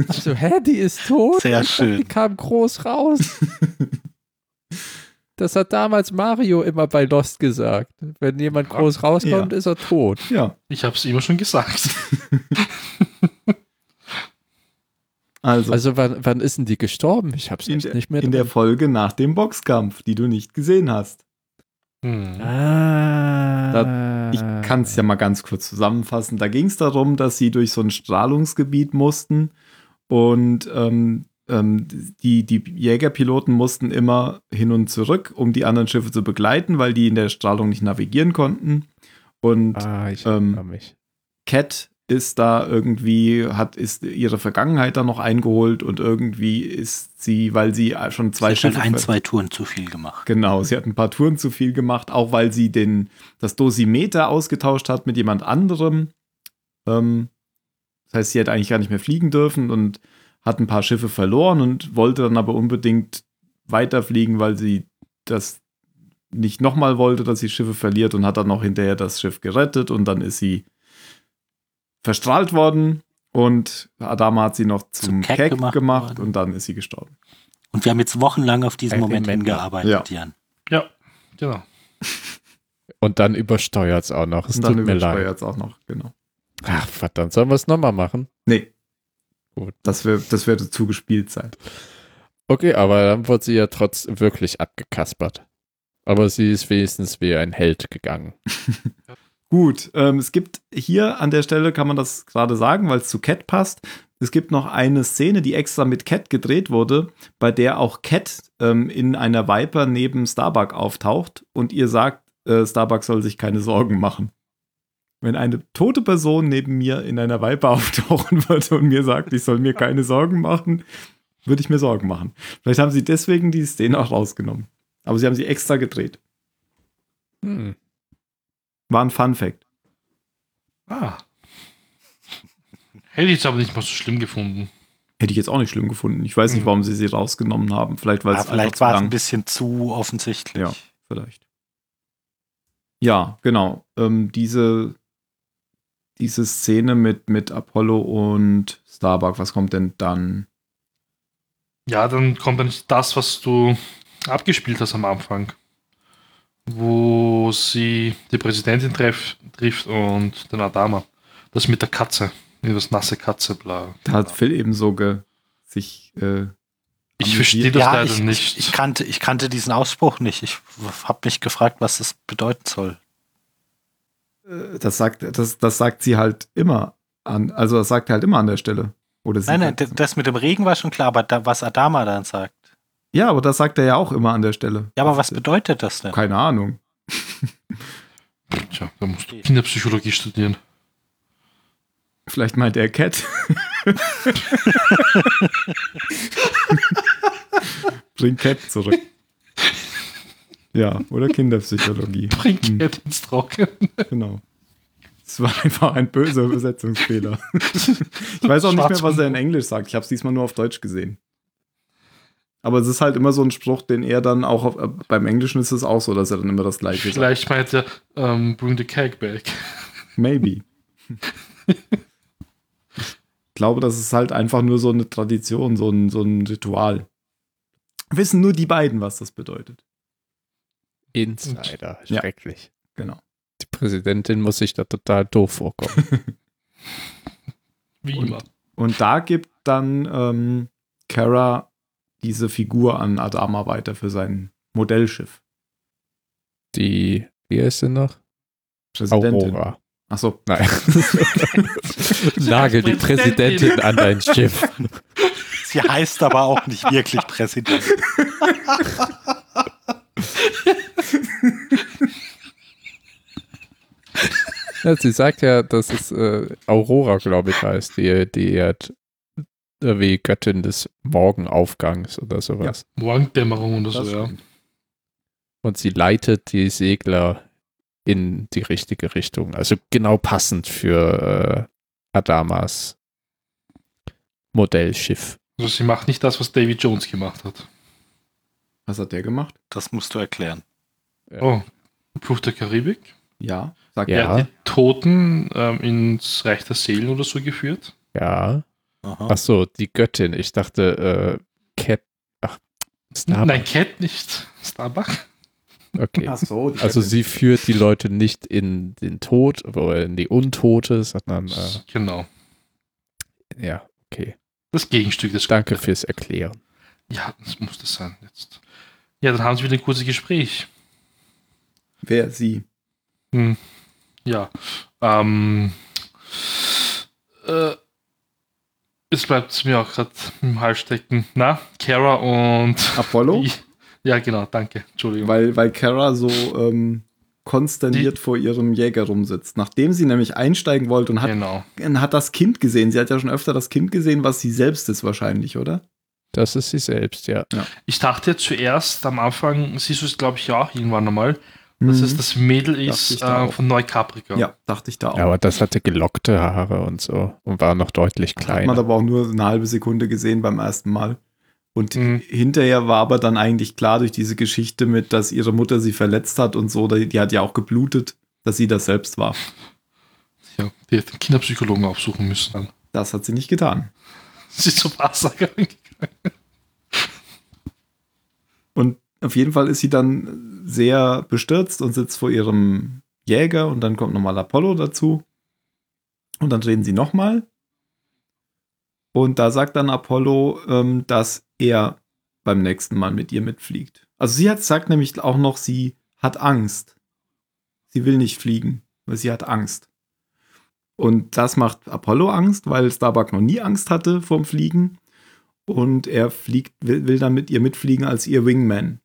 S6: Ich so, hä, die ist tot?
S7: Sehr
S6: Die
S7: schön.
S6: kam groß raus. Das hat damals Mario immer bei Lost gesagt. Wenn jemand groß rauskommt,
S4: Ja.
S6: ist er tot.
S4: Ja,
S5: Ich habe es immer schon gesagt. [LAUGHS]
S4: also,
S6: Also wann, wann ist denn die gestorben? Ich hab's
S4: in,
S6: echt
S4: der,
S6: nicht mehr
S4: in der. Folge nach dem Boxkampf, die du nicht gesehen hast.
S5: Hm.
S6: Ah.
S4: Ich kann es ja mal ganz kurz zusammenfassen. Da ging es darum, dass sie durch so ein Strahlungsgebiet mussten und ähm, ähm, die, die Jägerpiloten mussten immer hin und zurück, um die anderen Schiffe zu begleiten, weil die in der Strahlung nicht navigieren konnten. Und
S6: Ah, ich
S4: ähm. Cat ist da irgendwie, hat, ist ihre Vergangenheit da noch eingeholt und irgendwie ist sie, weil sie schon zwei
S7: Sie hat
S4: Schiffe.
S7: halt ein, zwei Touren zu viel gemacht.
S4: Genau, sie hat ein paar Touren zu viel gemacht, auch weil sie den, das Dosimeter ausgetauscht hat mit jemand anderem. Ähm, das heißt, sie hätte eigentlich gar nicht mehr fliegen dürfen und hat ein paar Schiffe verloren und wollte dann aber unbedingt weiterfliegen, weil sie das nicht nochmal wollte, dass sie Schiffe verliert und hat dann noch hinterher das Schiff gerettet und dann ist sie verstrahlt worden und Adama hat sie noch zum
S7: Keck
S4: Keck
S7: gemacht
S4: gemacht, und dann ist sie gestorben.
S7: Und wir haben jetzt wochenlang auf diesen
S6: Ein
S7: Moment
S6: Remember.
S7: hingearbeitet,
S4: Ja.
S7: Jan.
S5: Ja, genau.
S6: Und dann übersteuert es auch noch. Es
S4: Und dann
S6: tut mir leid.
S4: übersteuert es auch noch, genau.
S6: Ach, verdammt, sollen wir es nochmal machen?
S4: Nee.
S6: Gut.
S4: Das, wär, das würde zu gespielt sein.
S6: Okay, aber dann wurde sie ja trotz wirklich abgekaspert. Aber sie ist wenigstens wie ein Held gegangen. [LAUGHS]
S4: Gut, ähm, es gibt hier an der Stelle, kann man das gerade sagen, weil es zu Cat passt. Es gibt noch eine Szene, die extra mit Cat gedreht wurde, bei der auch Cat ähm, in einer Viper neben Starbuck auftaucht und ihr sagt, äh, Starbuck soll sich keine Sorgen machen. Wenn eine tote Person neben mir in einer Viper [LAUGHS] auftauchen würde und mir sagt, ich soll mir keine Sorgen machen, würde ich mir Sorgen machen. Vielleicht haben sie deswegen die Szene auch rausgenommen. Aber sie haben sie extra gedreht.
S6: Hm.
S4: War ein Fun Fact.
S5: Ah. Hätte ich jetzt aber nicht mal so schlimm gefunden.
S4: Hätte ich jetzt auch nicht schlimm gefunden. Ich weiß nicht,
S5: Mhm.
S4: warum sie sie rausgenommen haben. Vielleicht, weil
S7: Ja,
S4: es einfach
S7: vielleicht war es ein bisschen zu offensichtlich.
S4: Ja. Vielleicht. Ja, genau. Ähm, diese, diese Szene mit, mit Apollo und Starbuck, was kommt denn dann?
S5: Ja, dann kommt dann das, was du abgespielt hast am Anfang. Wo sie die Präsidentin treff, trifft und den Adama. Das mit der Katze. Das nasse Katze, bla.
S4: Da hat Phil eben so ge, sich. Äh,
S5: Ich verstehe das
S7: Ja,
S5: leider
S7: ich,
S5: nicht.
S7: Ich, ich, kannte, ich kannte diesen Ausspruch nicht. Ich habe mich gefragt, was das bedeuten soll.
S4: Äh, das, sagt, das, das sagt sie halt immer an. Also, das sagt er halt immer an der Stelle. Oder sie
S7: Nein, nein,
S4: sagt-
S7: d- das mit dem Regen war schon klar, aber da, was Adama dann sagt.
S4: ja, aber das sagt er ja auch immer an der Stelle.
S7: Ja, aber was bedeutet das denn?
S4: Keine Ahnung.
S5: Tja, da musst du Kinderpsychologie studieren.
S4: Vielleicht meint er Cat. [LAUGHS] Bring Cat zurück. Ja, oder Kinderpsychologie. [LAUGHS]
S5: Bring
S4: Hm,
S5: Cat ins Trocken.
S4: genau. Es war einfach ein böser Übersetzungsfehler. Ich weiß auch nicht mehr, was er in Englisch sagt. Ich habe es diesmal nur auf Deutsch gesehen. Aber es ist halt immer so ein Spruch, den er dann auch auf, äh, beim Englischen ist es auch so, dass er dann immer das gleiche sagt.
S5: Vielleicht meint er, ähm, bring the cake back.
S4: Maybe. ich glaube, das ist halt einfach nur so eine Tradition, so ein, so ein Ritual. Wissen nur die beiden, was das bedeutet.
S6: Insider.
S4: Ja.
S6: Schrecklich.
S4: Genau.
S6: Die Präsidentin muss sich da total doof vorkommen. [LAUGHS]
S5: Wie
S4: Und-
S5: immer.
S4: Und da gibt dann ähm, Kara diese Figur an Adama weiter für sein Modellschiff.
S6: Die, wie heißt sie noch?
S4: Präsidentin.
S6: Aurora.
S4: Achso,
S6: Nein. [LAUGHS] Nagel die Präsidentin an dein Schiff.
S7: Sie heißt aber auch nicht wirklich Präsident. [LAUGHS] [LAUGHS]
S6: Ja, sie sagt ja, dass es äh, Aurora, glaube ich, heißt, die, die hat äh, wie Göttin des Morgenaufgangs oder sowas.
S5: Morgendämmerung oder so, ja.
S6: Und sie leitet die Segler in die richtige Richtung. Also genau passend für äh, Adamas Modellschiff.
S5: Also sie macht nicht das, was Davy Jones gemacht hat.
S4: Was hat der gemacht?
S7: Das musst du erklären.
S6: Ja.
S5: Oh, Fluch der Karibik.
S4: Ja, sagt
S6: Ja.
S5: Er hat die Toten ähm, ins Reich der Seelen oder so geführt.
S6: Ja.
S7: Aha.
S6: Ach so, die Göttin. Ich dachte, äh, Cat. Ach, Starbuck.
S5: Nein, Cat nicht. Starbuck.
S6: Okay.
S4: Ach so, die
S6: Also
S4: Göttin.
S6: sie führt die Leute nicht in den Tod oder in die Untote, sondern äh,
S5: Genau.
S6: ja, okay.
S5: Das Gegenstück des
S6: Danke fürs Erklären.
S5: Ja, das muss das sein jetzt. Ja, dann haben sie wieder ein kurzes Gespräch.
S4: Wer sie?
S5: Hm. Ja. Ähm, äh, es bleibt mir auch gerade im Hals stecken. Na, Kara und.
S4: Apollo?
S5: Die- [LAUGHS] Ja, genau, danke. Entschuldigung.
S4: Weil, weil Kara so ähm, konsterniert vor ihrem Jäger rumsitzt. Nachdem sie nämlich einsteigen wollte und hat,
S5: Genau.
S4: hat das Kind gesehen. Sie hat ja schon öfter das Kind gesehen, was sie selbst ist wahrscheinlich, oder?
S6: Das ist sie selbst, ja.
S5: Ich dachte zuerst am Anfang, siehst du es, glaube ich, ja auch irgendwann einmal, dass
S4: Mhm.
S5: es das Mädel ist
S4: da
S5: äh, von Neukaprika.
S4: Ja, dachte ich da auch.
S6: Ja, aber das hatte gelockte Haare und so und war noch deutlich
S4: Hat man
S6: kleiner.
S4: aber auch nur eine halbe Sekunde gesehen beim ersten Mal. Und
S5: Mhm.
S4: hinterher war aber dann eigentlich klar durch diese Geschichte mit, dass ihre Mutter sie verletzt hat und so, die, die hat ja auch geblutet, dass sie das selbst war.
S5: Ja, die hätten Kinderpsychologen aufsuchen müssen. Dann.
S4: Das hat sie nicht getan. [LAUGHS]
S5: Sie ist zur Wahrsagerin gegangen. [LAUGHS]
S4: Und auf jeden Fall ist sie dann sehr bestürzt und sitzt vor ihrem Jäger und dann kommt nochmal Apollo dazu. Und dann reden sie nochmal. Und da sagt dann Apollo, ähm, dass er beim nächsten Mal mit ihr mitfliegt. Also sie hat sagt nämlich auch noch, sie hat Angst. Sie will nicht fliegen, weil sie hat Angst. Und das macht Apollo Angst, weil Starbuck noch nie Angst hatte vorm Fliegen. Und er fliegt, will, will dann mit ihr mitfliegen als ihr Wingman.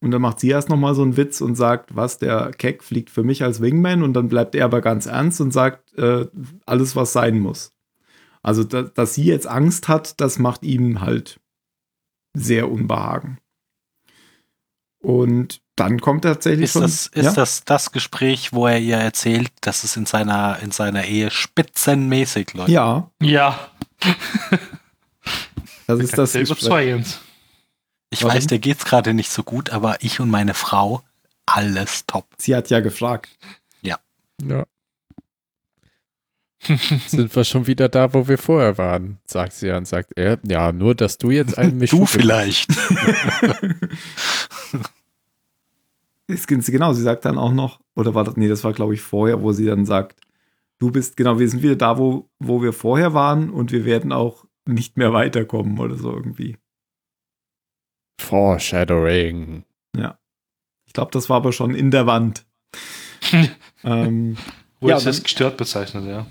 S4: Und dann macht sie erst nochmal so einen Witz und sagt, was, der Keck fliegt für mich als Wingman. Und dann bleibt er aber ganz ernst und sagt, äh, alles, was sein muss. Also, da, dass sie jetzt Angst hat, das macht ihm halt sehr Unbehagen. Und dann kommt tatsächlich
S7: Ist,
S4: schon.
S7: das, ist
S4: ja?
S7: das das Gespräch, wo er ihr erzählt, dass es in seiner, in seiner Ehe spitzenmäßig läuft?
S4: ja,
S5: Ja, [LAUGHS]
S4: das ist das
S5: überzeugend.
S7: Ich
S4: Warum?
S7: weiß, dir geht's gerade nicht so gut, aber ich und meine Frau, alles top.
S4: Sie hat ja gefragt.
S6: Ja. [LAUGHS] Sind wir schon wieder da, wo wir vorher waren, sagt sie und sagt er, ja, nur, dass du jetzt [LAUGHS] einen mich
S7: Du vielleicht.
S4: Ist, genau, sie sagt dann auch noch, oder war das, nee, das war glaube ich vorher, wo sie dann sagt, du bist, genau, wir sind wieder da, wo, wo wir vorher waren und wir werden auch nicht mehr weiterkommen oder so irgendwie.
S6: Foreshadowing.
S4: Ich glaube, das war aber schon in der Wand. [LAUGHS] ähm,
S5: Wo
S4: Ja, dann-
S5: gestört bezeichnet, ja.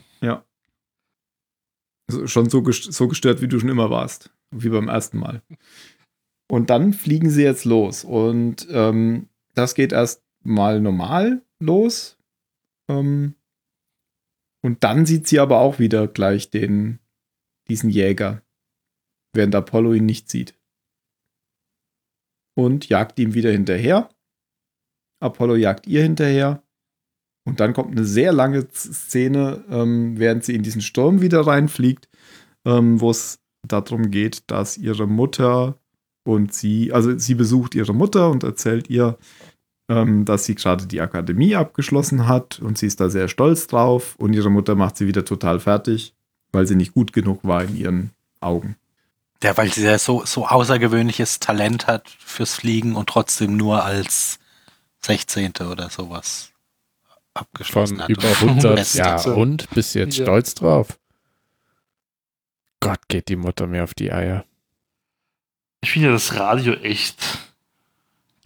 S4: so- schon so, gest- so gestört, wie du schon immer warst, wie beim ersten Mal. Und dann fliegen sie jetzt los und ähm, das geht erst mal normal los. Ähm, und dann sieht sie aber auch wieder gleich den, diesen Jäger, während Apollo ihn nicht sieht. Und jagt ihm wieder hinterher. Apollo jagt ihr hinterher. Und dann kommt eine sehr lange Szene, ähm, während sie in diesen Sturm wieder reinfliegt, ähm, wo es darum geht, dass ihre Mutter und sie, also sie besucht ihre Mutter und erzählt ihr, ähm, dass sie gerade die Akademie abgeschlossen hat und sie ist da sehr stolz drauf und ihre Mutter macht sie wieder total fertig, weil sie nicht gut genug war in ihren Augen.
S7: Ja, weil sie ja so, so außergewöhnliches Talent hat fürs Fliegen und trotzdem nur als 16. oder sowas abgeschlossen
S6: Von
S7: hat.
S6: über [LAUGHS] 100
S7: Beste.
S6: ja und bis jetzt
S5: Ja.
S6: stolz drauf. Gott, geht die Mutter mir auf die Eier.
S5: Ich finde ja das Radio echt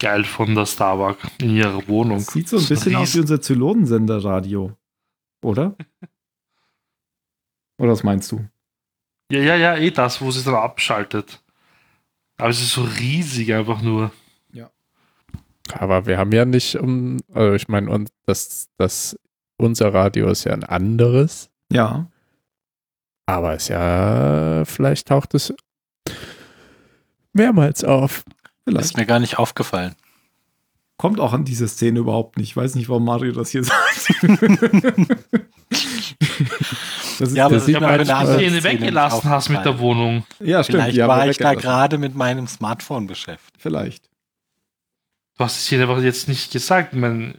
S5: geil von der Starbuck in ihrer Wohnung.
S4: Das sieht so ein bisschen aus wie unser Zylonensender-Radio, oder? Oder was meinst du?
S5: Ja, ja, ja, eh das, wo sie dann abschaltet. Aber es ist so riesig einfach nur.
S6: Aber wir haben ja nicht um, also ich meine, und das, das, unser Radio ist ja ein anderes,
S4: Ja,
S6: aber es ja, vielleicht taucht es mehrmals auf.
S4: Vielleicht.
S7: Ist mir gar nicht aufgefallen.
S4: kommt auch an diese Szene überhaupt nicht. Ich weiß nicht, warum Mario das hier [LAUGHS] sagt. das ist
S7: Ja, aber
S6: das sieht man halt nicht,
S7: Szene
S5: weggelassen
S7: nicht
S5: hast mit der. Wohnung.
S4: ja, stimmt.
S7: Vielleicht war ich da gerade mit meinem Smartphone beschäftigt.
S4: Vielleicht.
S5: Du hast die Szene einfach jetzt nicht gesagt. Ich mein,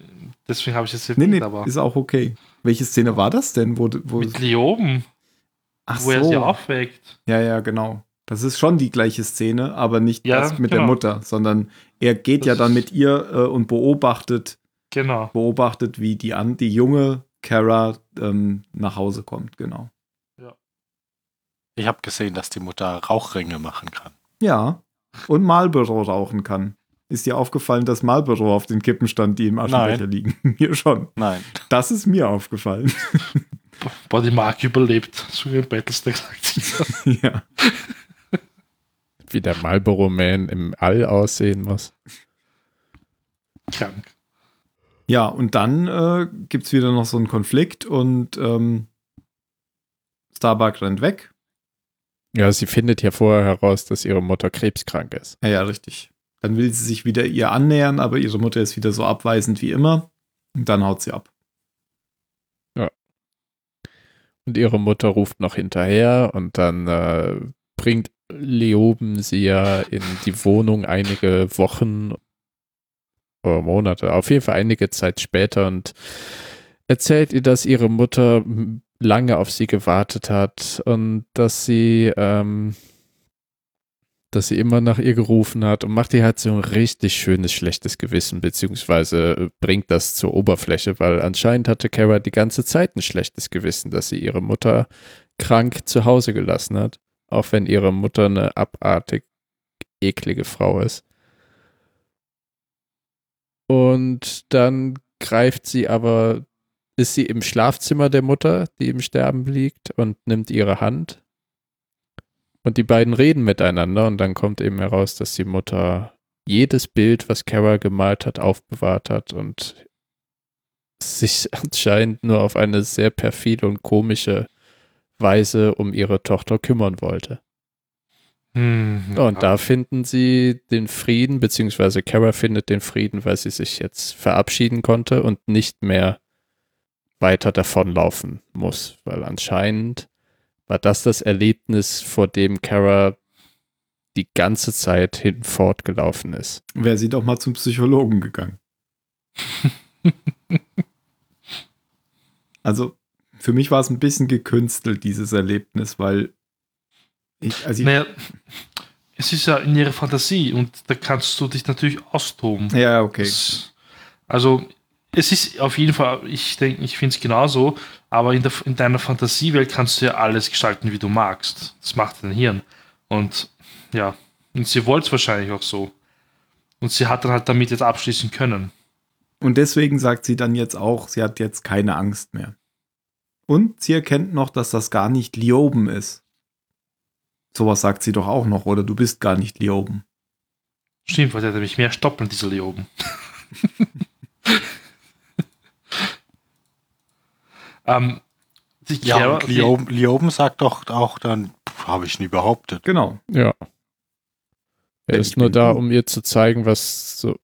S5: deswegen habe ich es jetzt
S4: Nee,
S5: erwähnt,
S4: nee,
S5: aber
S4: ist auch okay. Welche Szene war das denn? Wo, wo,
S5: mit Leoben,
S4: ach
S5: wo er sie
S4: so.
S5: aufweckt.
S4: Ja, ja, genau. Das ist schon die gleiche Szene, aber nicht
S5: Ja,
S4: das mit der
S5: genau.
S4: Mutter, sondern er geht
S5: Das
S4: ja dann mit ihr äh, und beobachtet,
S5: Genau.
S4: beobachtet, wie die, an, die junge Kara ähm, nach Hause kommt, genau.
S7: Ich habe gesehen, dass die Mutter Rauchringe machen kann.
S4: Ja. Und Marlboro rauchen kann. Ist dir aufgefallen, dass Marlboro auf den Kippen stand, die im Aschenbecher liegen? [LAUGHS] Mir schon.
S7: Nein.
S4: Das ist mir aufgefallen.
S5: Boah, die Marke überlebt. So wie im Battlestack sagt [LAUGHS] sie.
S4: ja.
S6: Wie der Marlboro Man im All aussehen muss.
S5: Krank.
S4: Ja, und dann äh, gibt es wieder noch so einen Konflikt und ähm, Starbuck rennt weg.
S6: Ja, sie findet ja vorher heraus, dass ihre Mutter krebskrank ist.
S4: Ja, ja, richtig. Dann will sie sich wieder ihr annähern, aber ihre Mutter ist wieder so abweisend wie immer. Und dann haut sie ab.
S6: Und ihre Mutter ruft noch hinterher und dann äh, bringt Leoben sie ja in die Wohnung einige Wochen oder Monate, auf jeden Fall einige Zeit später und erzählt ihr, dass ihre Mutter lange auf sie gewartet hat und dass sie, ähm, dass sie immer nach ihr gerufen hat und macht ihr halt so ein richtig schönes schlechtes Gewissen, beziehungsweise äh, bringt das zur Oberfläche, weil anscheinend hatte Kara die ganze Zeit ein schlechtes Gewissen, dass sie ihre Mutter krank zu Hause gelassen hat, auch wenn ihre Mutter eine abartig eklige Frau ist. Und dann greift sie aber, ist sie im Schlafzimmer der Mutter, die im Sterben liegt, und nimmt ihre Hand. Und die beiden reden miteinander und dann kommt eben heraus, dass die Mutter jedes Bild, was Kara gemalt hat, aufbewahrt hat und sich [LAUGHS] anscheinend nur auf eine sehr perfide und komische Weise um ihre Tochter kümmern wollte.
S5: Hm,
S6: Und da finden sie den Frieden, beziehungsweise Kara findet den Frieden, weil sie sich jetzt verabschieden konnte und nicht mehr weiter davonlaufen muss, weil anscheinend war das das Erlebnis, vor dem Kara die ganze Zeit hin fortgelaufen ist.
S4: Wäre sie doch mal zum Psychologen gegangen. [LAUGHS] also, für mich war es ein bisschen gekünstelt, dieses Erlebnis, weil ich, also ich,
S5: Naja, es ist ja in ihrer Fantasie und da kannst du dich natürlich austoben.
S4: ja, okay.
S5: Das- Also, es ist auf jeden Fall, ich denke, ich finde es genauso, aber in, der, in deiner Fantasiewelt kannst du ja alles gestalten, wie du magst. Das macht dein Hirn. Und ja, und sie wollte es wahrscheinlich auch so. Und sie hat dann halt damit jetzt abschließen können.
S4: Und deswegen sagt sie dann jetzt auch, sie hat jetzt keine Angst mehr. Und sie erkennt noch, dass das gar nicht Lioben ist. Sowas sagt sie doch auch noch, oder du bist gar nicht Lioben.
S5: Stimmt, weil der hat nämlich mehr Stoppeln, dieser Leoben. [LAUGHS] ähm, die
S7: Ja, und Lioben, Lioben sagt doch auch dann, habe ich nie behauptet.
S4: Genau.
S6: Ja. Er ist nur da, um ihr zu zeigen, was so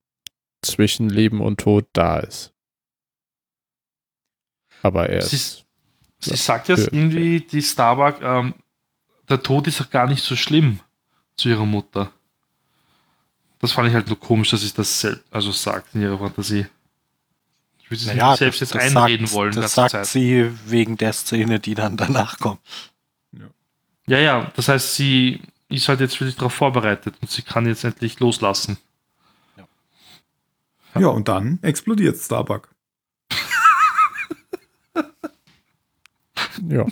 S6: zwischen Leben und Tod da ist. Aber er
S5: Sie,
S6: ist.
S5: Sie
S6: Ja,
S5: sagt jetzt
S6: für-
S5: irgendwie, die Starbuck, ähm, der Tod ist auch gar nicht so schlimm zu ihrer Mutter. Das fand ich halt nur komisch, dass sie das selbst, also sagt in ihrer Fantasie. Ich würde sie
S7: Naja,
S5: nicht selbst
S7: das,
S5: jetzt
S7: das
S5: einreden
S7: sagt,
S5: wollen.
S7: Das sagt
S5: Zeit.
S7: sie wegen der Szene, die dann danach kommt.
S5: Ja, ja, das heißt, sie ist halt jetzt wirklich darauf vorbereitet und sie kann jetzt endlich loslassen.
S4: Ja, und dann explodiert Starbuck.
S6: Ja.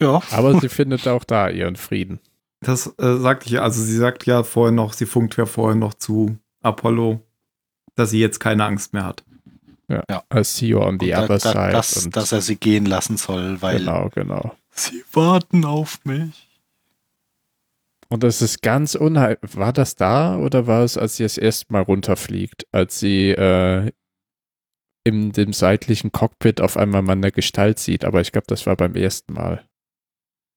S7: Ja.
S6: Aber sie findet auch da ihren Frieden.
S4: Das äh, sagte ich ja, also sie sagt ja vorher noch, sie funkt ja vorher noch zu Apollo, dass sie jetzt keine Angst mehr hat.
S6: I see you on the
S7: Und
S6: other
S7: da, da,
S6: side.
S7: dass,
S6: und
S7: dass er sie gehen lassen soll, weil
S6: genau, genau.
S7: sie warten auf mich.
S6: Und das ist ganz unheil. War das da oder war es, als sie das erste Mal runterfliegt? Als sie äh, in dem seitlichen Cockpit auf einmal mal eine Gestalt sieht. Aber ich glaube, das war beim ersten Mal.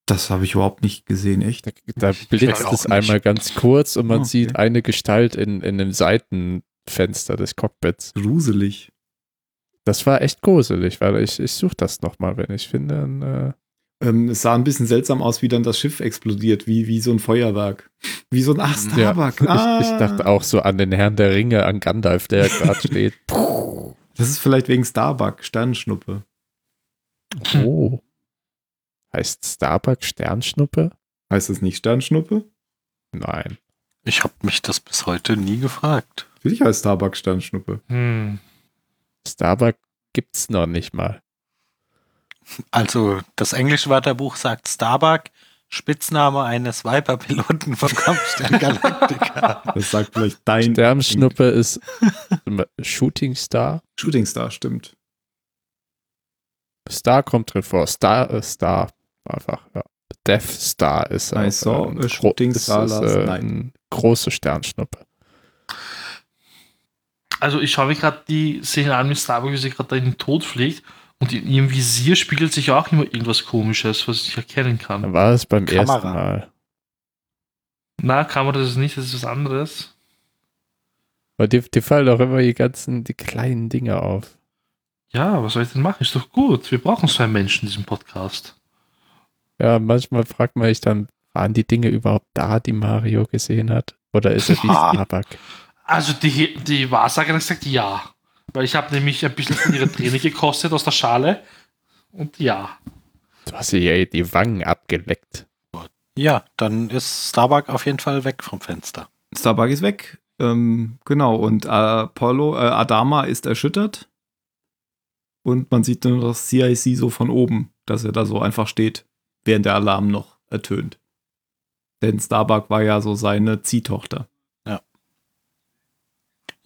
S4: Das habe ich überhaupt nicht gesehen, echt.
S6: Da, da
S7: Ich
S6: blitzt es
S7: nicht.
S6: einmal ganz kurz und man
S4: Okay.
S6: sieht eine Gestalt in, in dem Seitenfenster des Cockpits.
S4: Gruselig.
S6: Das war echt gruselig, weil ich, ich suche das nochmal, wenn ich finde. Dann, äh,
S4: Ähm, es sah ein bisschen seltsam aus, wie dann das Schiff explodiert, wie, wie so ein Feuerwerk. Wie so ein Ach,
S6: ja.
S4: Starbuck.
S6: ich,
S4: Ah.
S6: ich dachte auch so an den Herrn der Ringe, an Gandalf, der gerade steht. [LAUGHS]
S4: Das ist vielleicht wegen Starbuck, Sternschnuppe.
S6: Oh. Heißt Starbuck Sternschnuppe?
S4: Heißt das nicht Sternschnuppe?
S6: Nein.
S7: Ich habe mich das bis heute nie gefragt.
S4: Natürlich heißt Starbuck Sternschnuppe.
S5: Hm.
S6: Starbuck gibt's noch nicht mal.
S7: Also, das englische Wörterbuch sagt Starbuck, Spitzname eines Viper-Piloten vom Kampfstern [LAUGHS] Galactica.
S4: Das sagt vielleicht dein
S6: Sternschnuppe ist Shooting Star.
S4: Shooting Star, stimmt.
S6: Star kommt drin vor. Star ist Star. Einfach, ja. Death Star ist
S4: saw
S6: ein
S4: a
S6: gro-
S4: shooting star
S6: ist, äh, eine große Sternschnuppe.
S5: Also ich schaue mir gerade die Szene an mit Starbuck, wie sie gerade da in den Tod fliegt. Und in ihrem Visier spiegelt sich auch immer irgendwas komisches, was ich erkennen kann.
S6: War es beim
S7: Kamera.
S6: ersten Mal.
S5: Na, Kamera das ist nicht, das ist was anderes.
S6: Aber dir, dir fallen auch immer die ganzen, die kleinen Dinge auf.
S5: Ja, was soll ich denn machen? Ist doch gut. Wir brauchen zwei Menschen in diesem Podcast.
S6: Ja, manchmal fragt man sich dann, waren die Dinge überhaupt da, die Mario gesehen hat? Oder ist er wie [LAUGHS] Starbuck?
S5: Also die, die Wahrsagerin gesagt ja. Weil ich habe nämlich ein bisschen von ihrer Träne gekostet aus der Schale. Und ja.
S6: Du hast ihr ja die Wangen abgeleckt.
S7: Ja, dann ist Starbuck auf jeden Fall weg vom Fenster.
S4: Starbuck ist weg. Ähm, genau, und Apollo, äh, Adama ist erschüttert. Und man sieht nur das CIC so von oben, dass er da so einfach steht, während der Alarm noch ertönt. Denn Starbuck war ja so seine Ziehtochter.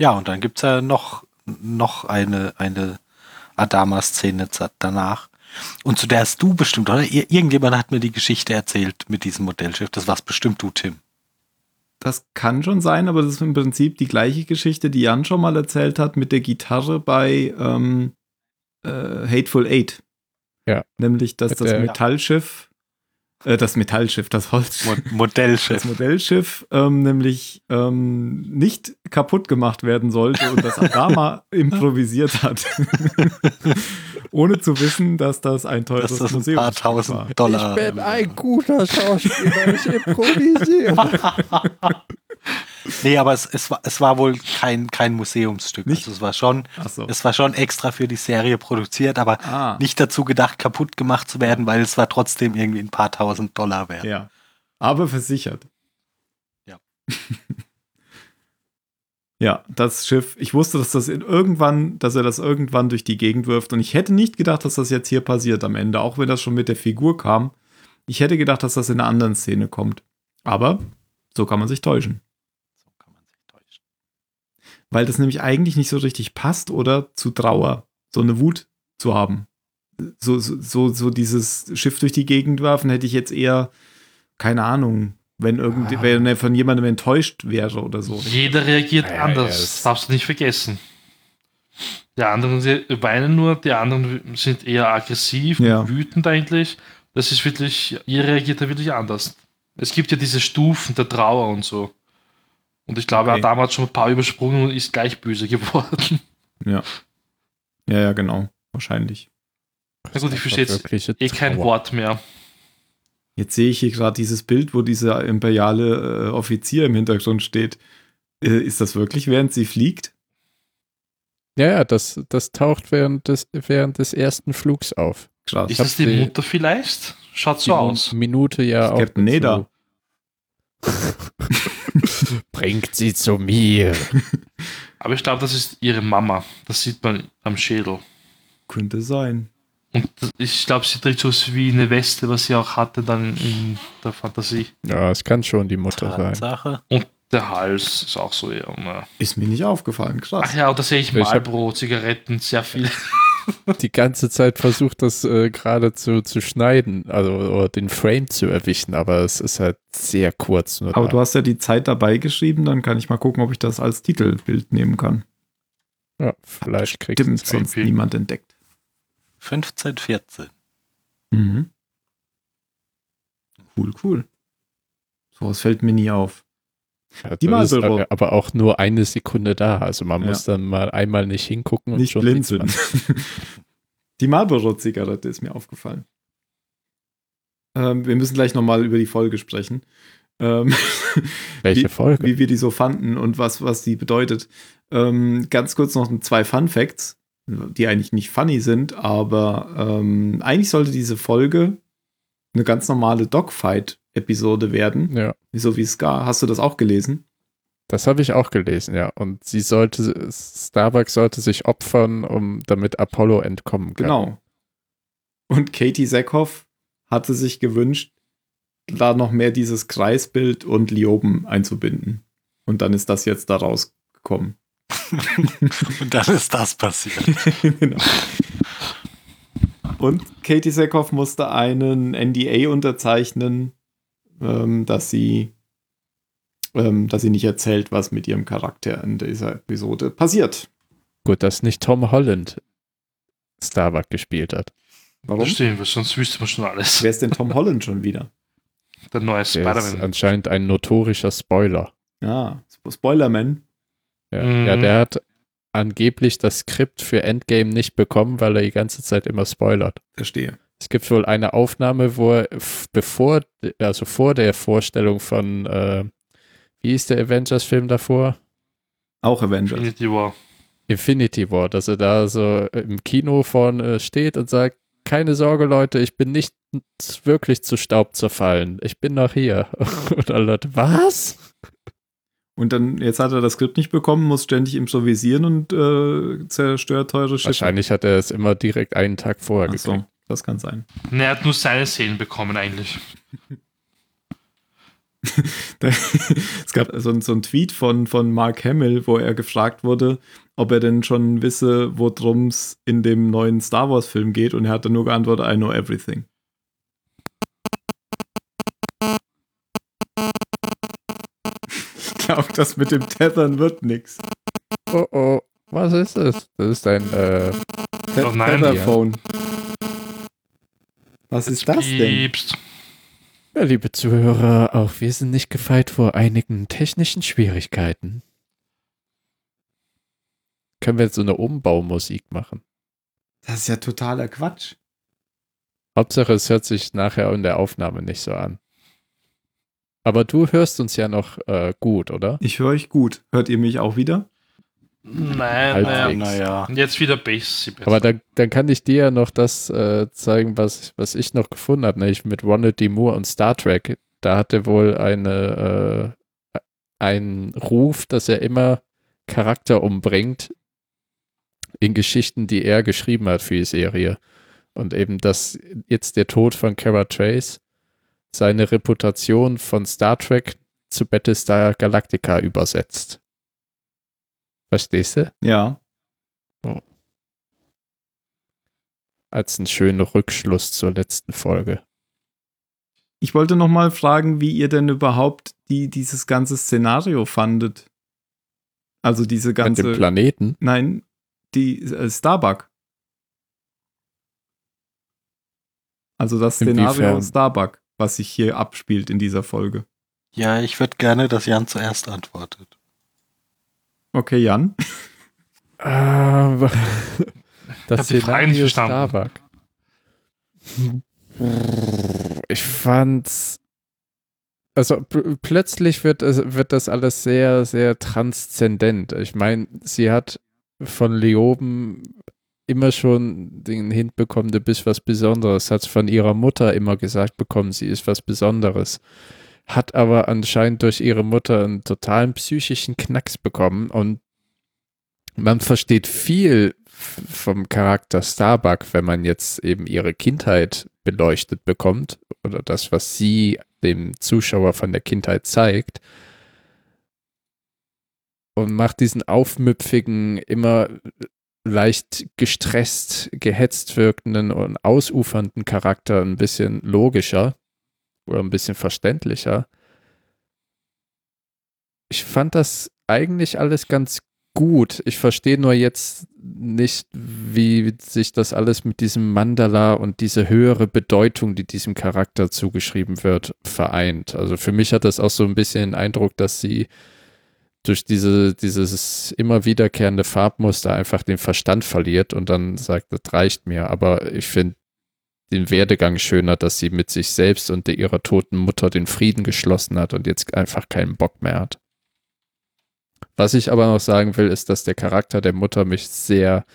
S7: Ja, und dann gibt's ja noch, noch eine, eine Adama-Szene danach. Und zu der hast du bestimmt, oder? Ir irgendjemand hat mir die Geschichte erzählt mit diesem Modellschiff. Das warst bestimmt du, Tim.
S4: Das kann schon sein, aber das ist im Prinzip die gleiche Geschichte, die Jan schon mal erzählt hat mit der Gitarre bei ähm, äh, Hateful Eight.
S6: Ja.
S4: Nämlich, dass
S6: Mit
S4: das
S6: der-
S4: Metallschiff, äh, das Metallschiff, das Holz,
S7: Mo
S4: das
S7: Modellschiff.
S4: Modellschiff ähm, nämlich ähm, nicht kaputt gemacht werden sollte und das [LAUGHS] Adama improvisiert hat. [LAUGHS] Ohne zu wissen, dass das ein teures
S7: Dass das ein
S4: Museum
S7: paar tausend Dollar.
S6: Ich bin ein guter Schauspieler, ich improvisiere. [LAUGHS] [LAUGHS]
S7: Nee, aber es, es, war, es war wohl kein, kein Museumsstück.
S4: Nicht?
S7: Also es war schon,
S4: Achso.
S7: es war schon extra für die Serie produziert, aber
S4: Ah,
S7: nicht dazu gedacht, kaputt gemacht zu werden, weil es war trotzdem irgendwie ein paar tausend Dollar wert.
S4: ja. Aber versichert.
S7: Ja. [LAUGHS]
S4: Ja, das Schiff, ich wusste, dass das in irgendwann, dass er das irgendwann durch die Gegend wirft und ich hätte nicht gedacht, dass das jetzt hier passiert am Ende, auch wenn das schon mit der Figur kam. Ich hätte gedacht, dass das in einer anderen Szene kommt. Aber so kann man sich täuschen.
S7: So kann man sich täuschen.
S4: Weil das nämlich eigentlich nicht so richtig passt oder zu Trauer, so eine Wut zu haben. So, so, so, so dieses Schiff durch die Gegend werfen, hätte ich jetzt eher, keine Ahnung, wenn, irgendwie,
S6: Ah.
S4: wenn er von jemandem enttäuscht wäre oder so.
S5: Jeder reagiert
S6: Ja,
S5: anders.
S6: ja, das-
S5: darfst du nicht vergessen. Die anderen weinen nur, die anderen sind eher aggressiv
S4: Ja.
S5: und wütend eigentlich. Das ist wirklich, ihr reagiert da wirklich anders. Es gibt ja diese Stufen der Trauer und so. Und ich glaube,
S4: Okay.
S5: Adam hat schon ein paar übersprungen und ist gleich böse [LAUGHS] geworden.
S4: Ja. Ja, ja, genau. Wahrscheinlich.
S5: Na gut, ich verstehe jetzt eh kein. Wort mehr.
S4: Jetzt sehe ich hier gerade dieses Bild, wo dieser imperiale äh, Offizier im Hintergrund steht. Äh, ist das wirklich, während sie fliegt?
S6: Ja, ja, das, das taucht während des, während des ersten Flugs auf.
S4: Krass.
S5: Ist das die
S6: die-
S5: Mutter vielleicht? Schaut so aus.
S6: Minute ja auch.
S4: Captain Neda. [LAUGHS]
S6: Bringt sie zu mir.
S5: Aber ich glaube, das ist ihre Mama. Das sieht man am Schädel.
S4: Könnte sein.
S5: Und ich glaube, sie trägt so wie eine Weste, was sie auch hatte dann in der Fantasie.
S6: Ja, es kann schon die Mutter sein.
S7: Tatsache.
S5: Und der Hals ist auch so eher. Na.
S4: Ist mir nicht aufgefallen. Krass.
S5: Ach ja, und da sehe ich
S6: Ich
S5: Marlboro, Zigaretten, sehr viel. [LAUGHS]
S6: Die ganze Zeit versucht das äh, gerade zu, zu schneiden, also oder den Frame zu erwischen, aber es ist halt sehr kurz. Nur
S4: Aber
S6: da.
S4: du hast ja die Zeit dabei geschrieben, dann kann ich mal gucken, ob ich das als Titelbild nehmen kann.
S6: ja, vielleicht kriegst
S4: Stimmt,
S6: du
S4: sonst
S5: viel.
S4: niemand entdeckt.
S7: 15, 14.
S4: Mhm. Cool, cool. Sowas fällt mir nie auf.
S6: Ja,
S4: die Marlboro.
S6: aber- auch nur eine Sekunde da. Also man
S4: Ja.
S6: muss dann mal einmal nicht hingucken und
S4: Nicht
S6: schon
S4: blinzeln. [LAUGHS] Die Marlboro-Zigarette ist mir aufgefallen. Ähm, wir müssen gleich nochmal über die Folge sprechen. Ähm, [LAUGHS]
S6: Welche
S4: wie,
S6: Folge?
S4: Wie wir die so fanden und was, was die bedeutet. Ähm, ganz kurz noch zwei Fun Facts, die eigentlich nicht funny sind, aber ähm, eigentlich sollte diese Folge eine ganz normale Dogfight-Episode werden,
S6: Ja,
S4: so wie Scar. Hast du das auch gelesen?
S6: das habe ich auch gelesen, ja. Und sie sollte, Starbucks sollte sich opfern, um damit Apollo entkommen kann.
S4: Genau. Und Katie Sackhoff hatte sich gewünscht, da noch mehr dieses Kreisbild und Lioben einzubinden. Und dann ist das jetzt da rausgekommen. [LAUGHS]
S7: Und dann ist das passiert. [LAUGHS]
S4: genau. Und Katie Sackhoff musste einen NDA unterzeichnen, ähm, dass sie ähm, dass sie nicht erzählt, was mit ihrem Charakter in dieser Episode passiert.
S6: Gut, dass nicht Tom Holland Starbuck gespielt hat.
S4: Warum?
S5: Verstehen wir, sonst wüsste man schon alles.
S4: Wer ist denn Tom Holland schon wieder? [LAUGHS]
S5: Der neue
S6: Der ist
S5: Spider-Man.
S6: anscheinend ein notorischer Spoiler.
S4: Ja, Sp- Spoilerman.
S6: Ja,
S5: Mhm.
S6: ja, der hat angeblich das Skript für Endgame nicht bekommen, weil er die ganze Zeit immer spoilert.
S4: Verstehe.
S6: Es gibt wohl eine Aufnahme, wo er bevor, also vor der Vorstellung von, äh, wie ist der Avengers-Film davor?
S4: Auch Avengers.
S5: Infinity War.
S6: Infinity War, dass er da so im Kino vorne steht und sagt, keine Sorge, Leute, ich bin nicht wirklich zu Staub zerfallen. Ich bin noch hier. [LAUGHS] Und alle Leute, was?
S4: Und dann, jetzt hat er das Skript nicht bekommen, muss ständig improvisieren und äh, zerstört teure Schiffe.
S6: Wahrscheinlich hat er es immer direkt einen Tag vorher
S4: Ach
S6: gekriegt.
S4: Das kann sein.
S5: Ne, er hat nur seine Szenen bekommen eigentlich. [LAUGHS]
S4: Es gab so, ein- so ein Tweet von, von Mark Hamill, wo er gefragt wurde, ob er denn schon wisse, worum es in dem neuen Star Wars-Film geht. Und er hat dann nur geantwortet, I know everything. [LAUGHS] Ich glaube, das mit dem Tethern wird nix.
S6: Oh oh, was ist das? Das ist ein, äh,
S4: Te
S5: Oh nein,
S4: Tetherphone. Was ist das denn?
S6: Ja, liebe Zuhörer, auch wir sind nicht gefeit vor einigen technischen Schwierigkeiten. Können wir jetzt so eine Umbaumusik machen?
S4: Das ist ja totaler Quatsch.
S6: Hauptsache, es hört sich nachher in der Aufnahme nicht so an. Aber du hörst uns ja noch äh, gut, oder?
S4: Ich höre euch gut. Hört ihr mich auch wieder?
S5: Nein, naja.
S7: Naja.
S5: Jetzt wieder Base.
S6: Aber dann, dann kann ich dir ja noch das äh, zeigen, was, was ich noch gefunden habe, nämlich mit Ronald D. Moore und Star Trek. Da hat er wohl eine, äh, einen Ruf, dass er immer Charakter umbringt in Geschichten, die er geschrieben hat für die Serie. Und eben, dass jetzt der Tod von Kara Trace seine Reputation von Star Trek zu Battlestar Galactica übersetzt. Verstehst du?
S4: Ja.
S6: als einen schönen Rückschluss zur letzten Folge.
S4: Ich wollte noch mal fragen, wie ihr denn überhaupt die, dieses ganze Szenario fandet. Also diese
S6: Mit
S4: ganze.
S6: dem Planeten.
S4: Nein, die äh, Starbuck. Also das Szenario
S6: Inwiefern?
S4: Starbuck, was sich hier abspielt in dieser Folge.
S7: Ja, ich würde gerne, dass Jan zuerst antwortet.
S4: Okay, Jan.
S6: Aber [LAUGHS] das
S5: die Frage nicht verstanden.
S6: Starbuck. Ich fand's. Also pl- plötzlich wird, es, wird das alles sehr, sehr transzendent. Ich meine, sie hat von Leoben immer schon den Hint bekommen, du bist was Besonderes. Hat von ihrer Mutter immer gesagt bekommen, sie ist was Besonderes. Hat aber anscheinend durch ihre Mutter einen totalen psychischen Knacks bekommen und man versteht viel vom Charakter Starbuck, wenn man jetzt eben ihre Kindheit beleuchtet bekommt oder das, was sie dem Zuschauer von der Kindheit zeigt und macht diesen aufmüpfigen, immer leicht gestresst, gehetzt wirkenden und ausufernden Charakter ein bisschen logischer oder ein bisschen verständlicher. Ich fand das eigentlich alles ganz gut. Ich verstehe nur jetzt nicht, wie sich das alles mit diesem Mandala und diese höhere Bedeutung, die diesem Charakter zugeschrieben wird, vereint. Also für mich hat das auch so ein bisschen den Eindruck, dass sie durch diese, dieses immer wiederkehrende Farbmuster einfach den Verstand verliert und dann sagt, das reicht mir. Aber ich finde den Werdegang schöner, dass sie mit sich selbst und ihrer toten Mutter den Frieden geschlossen hat und jetzt einfach keinen Bock mehr hat. Was ich aber noch sagen will, ist, dass der Charakter der Mutter mich sehr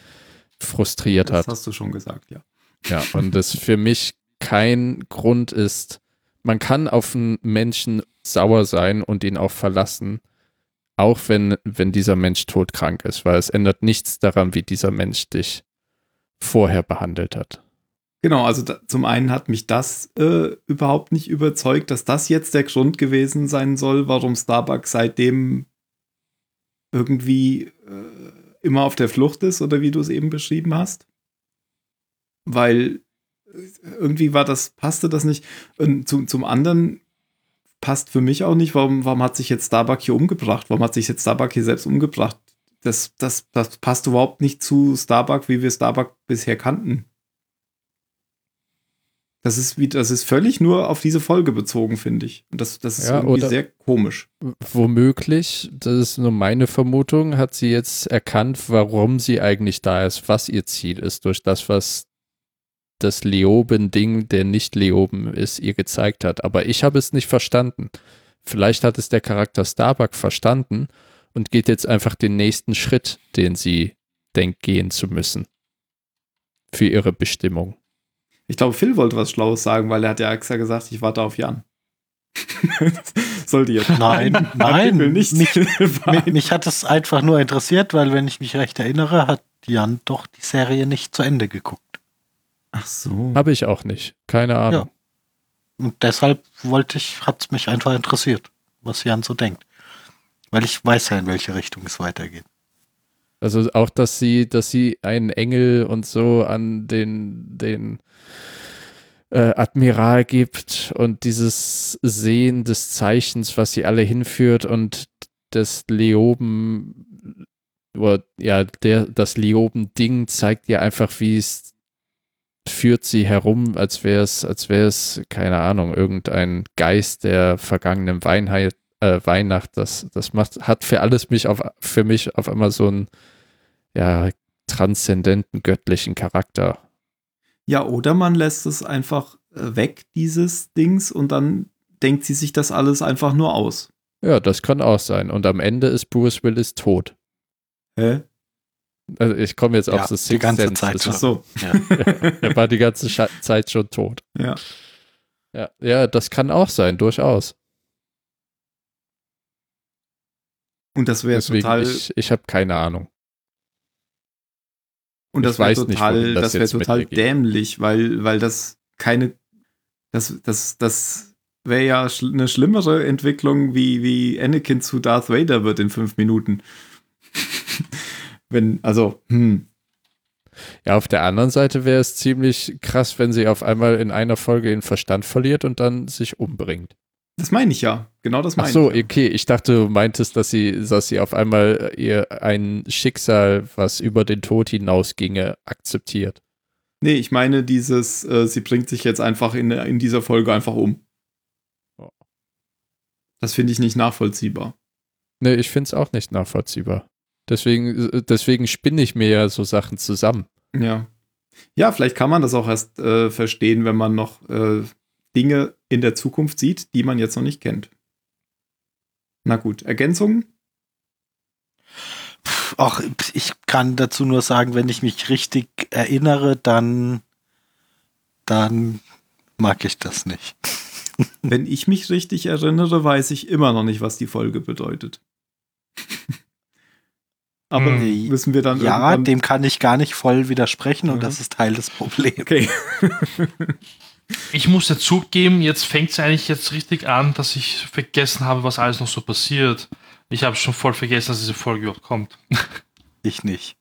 S6: frustriert
S4: Das
S6: hat.
S4: hast du schon gesagt, ja.
S6: Ja, und das für mich kein Grund ist, man kann auf einen Menschen sauer sein und ihn auch verlassen, auch wenn, wenn dieser Mensch todkrank ist, weil es ändert nichts daran, wie dieser Mensch dich vorher behandelt hat.
S4: Genau, also da, zum einen hat mich das äh, überhaupt nicht überzeugt, dass das jetzt der Grund gewesen sein soll, warum Starbucks seitdem irgendwie äh, immer auf der Flucht ist oder wie du es eben beschrieben hast. Weil äh, irgendwie war das, passte das nicht. Und zu, zum anderen passt für mich auch nicht. Warum, warum hat sich jetzt Starbuck hier umgebracht? Warum hat sich jetzt Starbuck hier selbst umgebracht? Das, das, das passt überhaupt nicht zu Starbuck, wie wir Starbuck bisher kannten. Das ist, wie, das ist völlig nur auf diese Folge bezogen, finde ich. Und das, das ist
S6: Ja,
S4: irgendwie sehr komisch.
S6: Womöglich, das ist nur meine Vermutung, hat sie jetzt erkannt, warum sie eigentlich da ist, was ihr Ziel ist, durch das, was das Leoben-Ding, der nicht Leoben ist, ihr gezeigt hat. Aber ich habe es nicht verstanden. Vielleicht hat es der Charakter Starbuck verstanden und geht jetzt einfach den nächsten Schritt, den sie denkt gehen zu müssen. Für ihre Bestimmung.
S4: Ich glaube, Phil wollte was Schlaues sagen, weil er hat ja extra gesagt, ich warte auf Jan. [LAUGHS] Sollte jetzt
S7: Nein, nein,
S4: Artikel nicht
S7: mich-. [LAUGHS] Mich, hat es einfach nur interessiert, weil, wenn ich mich recht erinnere, hat Jan doch die Serie nicht zu Ende geguckt.
S4: Ach so.
S6: Habe ich auch nicht. Keine Ahnung.
S7: Und deshalb wollte ich, hat es mich einfach interessiert, was Jan so denkt. Weil ich weiß ja, in welche Richtung es weitergeht.
S6: Also auch, dass sie, dass sie einen Engel und so an den, den äh, Admiral gibt und dieses Sehen des Zeichens, was sie alle hinführt und das Leoben, ja, der, das Leoben-Ding zeigt ihr einfach, wie es führt sie herum, als wäre es, als wäre es, keine Ahnung, irgendein Geist der vergangenen Weinheit, äh, Weihnacht. Das, das macht, hat für alles mich auf, für mich auf einmal so einen, ja, transzendenten, göttlichen Charakter.
S4: Ja, oder man lässt es einfach äh, weg, dieses Dings, und dann denkt sie sich das alles einfach nur aus.
S6: Ja, das kann auch sein. Und am Ende ist Bruce Willis tot.
S4: Hä?
S6: Also ich komme jetzt
S7: Ja,
S6: auf das
S7: die
S6: Sixth
S7: ganze
S6: Sense.
S7: Zeit schon.
S4: So.
S6: Er [LAUGHS] war die ganze Scha Zeit schon tot.
S4: Ja.
S6: Ja, ja, das kann auch sein, durchaus.
S4: Und das wäre
S6: Deswegen,
S4: total.
S6: ich, ich habe keine Ahnung.
S4: Und das wäre
S6: nicht,
S4: total,
S6: wohin das
S4: das
S6: mit
S4: total dämlich, weil, weil das keine, das, das, das wäre ja eine schlimmere Entwicklung, wie, wie Anakin zu Darth Vader wird in fünf Minuten. [LAUGHS] Wenn, also, hm,
S6: Ja, auf der anderen Seite wäre es ziemlich krass, wenn sie auf einmal in einer Folge den Verstand verliert und dann sich umbringt.
S4: Das meine ich ja. Genau das
S6: Ach
S4: meine
S6: so,
S4: ich. ja.
S6: okay. Ich dachte, du meintest, dass sie, dass sie auf einmal ihr ein Schicksal, was über den Tod hinausginge, akzeptiert.
S4: Nee, ich meine dieses, äh, sie bringt sich jetzt einfach in, in dieser Folge einfach um.
S6: Ja.
S4: Das finde ich nicht nachvollziehbar.
S6: Nee, ich finde es auch nicht nachvollziehbar. Deswegen, äh, deswegen spinne ich mir ja so Sachen zusammen.
S4: Ja. Ja, vielleicht kann man das auch erst äh, verstehen, wenn man noch äh, Dinge in der Zukunft sieht, die man jetzt noch nicht kennt. Na gut, Ergänzungen?
S7: Auch ich kann dazu nur sagen, wenn ich mich richtig erinnere, dann, dann mag ich das nicht. [LAUGHS]
S4: Wenn ich mich richtig erinnere, weiß ich immer noch nicht, was die Folge bedeutet. [LAUGHS] Aber
S5: Hm.
S4: müssen wir dann
S7: Ja, dem kann ich gar nicht voll widersprechen und
S4: Mhm.
S7: das ist Teil des Problems.
S4: Okay. [LAUGHS]
S5: Ich muss ja zugeben, jetzt fängt es eigentlich jetzt richtig an, dass ich vergessen habe, was alles noch so passiert. Ich habe schon voll vergessen, dass diese Folge überhaupt kommt. [LAUGHS]
S7: Ich nicht.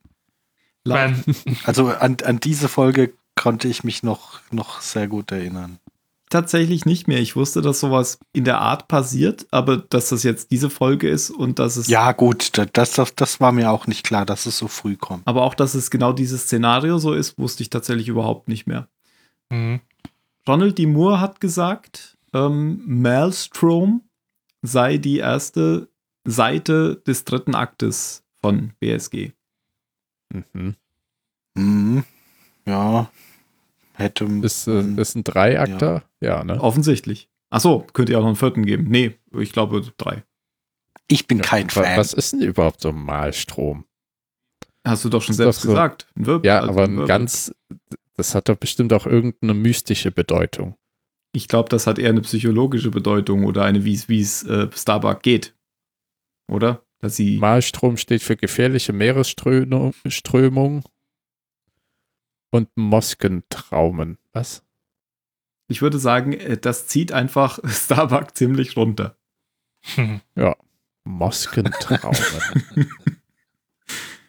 S5: Ich mein, [LAUGHS]
S7: Also an, an diese Folge konnte ich mich noch, noch sehr gut erinnern.
S4: Tatsächlich nicht mehr. Ich wusste, dass sowas in der Art passiert, aber dass das jetzt diese Folge ist und dass es
S7: Ja, gut, da- das, das, das war mir auch nicht klar, dass es so früh kommt.
S4: Aber auch, dass es genau dieses Szenario so ist, wusste ich tatsächlich überhaupt nicht mehr.
S5: mhm.
S4: Ronald D. Moore hat gesagt, ähm, Maelstrom sei die erste Seite des dritten Aktes von BSG.
S6: Mhm.
S7: Mhm. Ja, hätte.
S6: Ist, äh, ist ein Dreiakter? Ja, ne?
S4: Offensichtlich. Achso, könnte ja auch noch einen vierten geben. Nee, ich glaube drei.
S7: ich bin
S6: Ja,
S7: kein Fan.
S6: Was ist denn überhaupt so ein Malstrom?
S4: Hast du doch schon
S6: Ist
S4: selbst
S6: doch so.
S4: gesagt. Ein Wirbel,
S6: Ja,
S4: also
S6: aber
S4: ein
S6: ganz, das hat doch bestimmt auch irgendeine mystische Bedeutung.
S4: Ich glaube, das hat eher eine psychologische Bedeutung oder eine, wie es- wie es äh, Starbuck geht. Oder? Dass sie.
S6: Malstrom steht für gefährliche Meeresströmung Strömung und Moskentraumen. Was?
S4: Ich würde sagen, äh, das zieht einfach [LAUGHS] Starbuck ziemlich runter.
S6: Moskentraumen. [LAUGHS]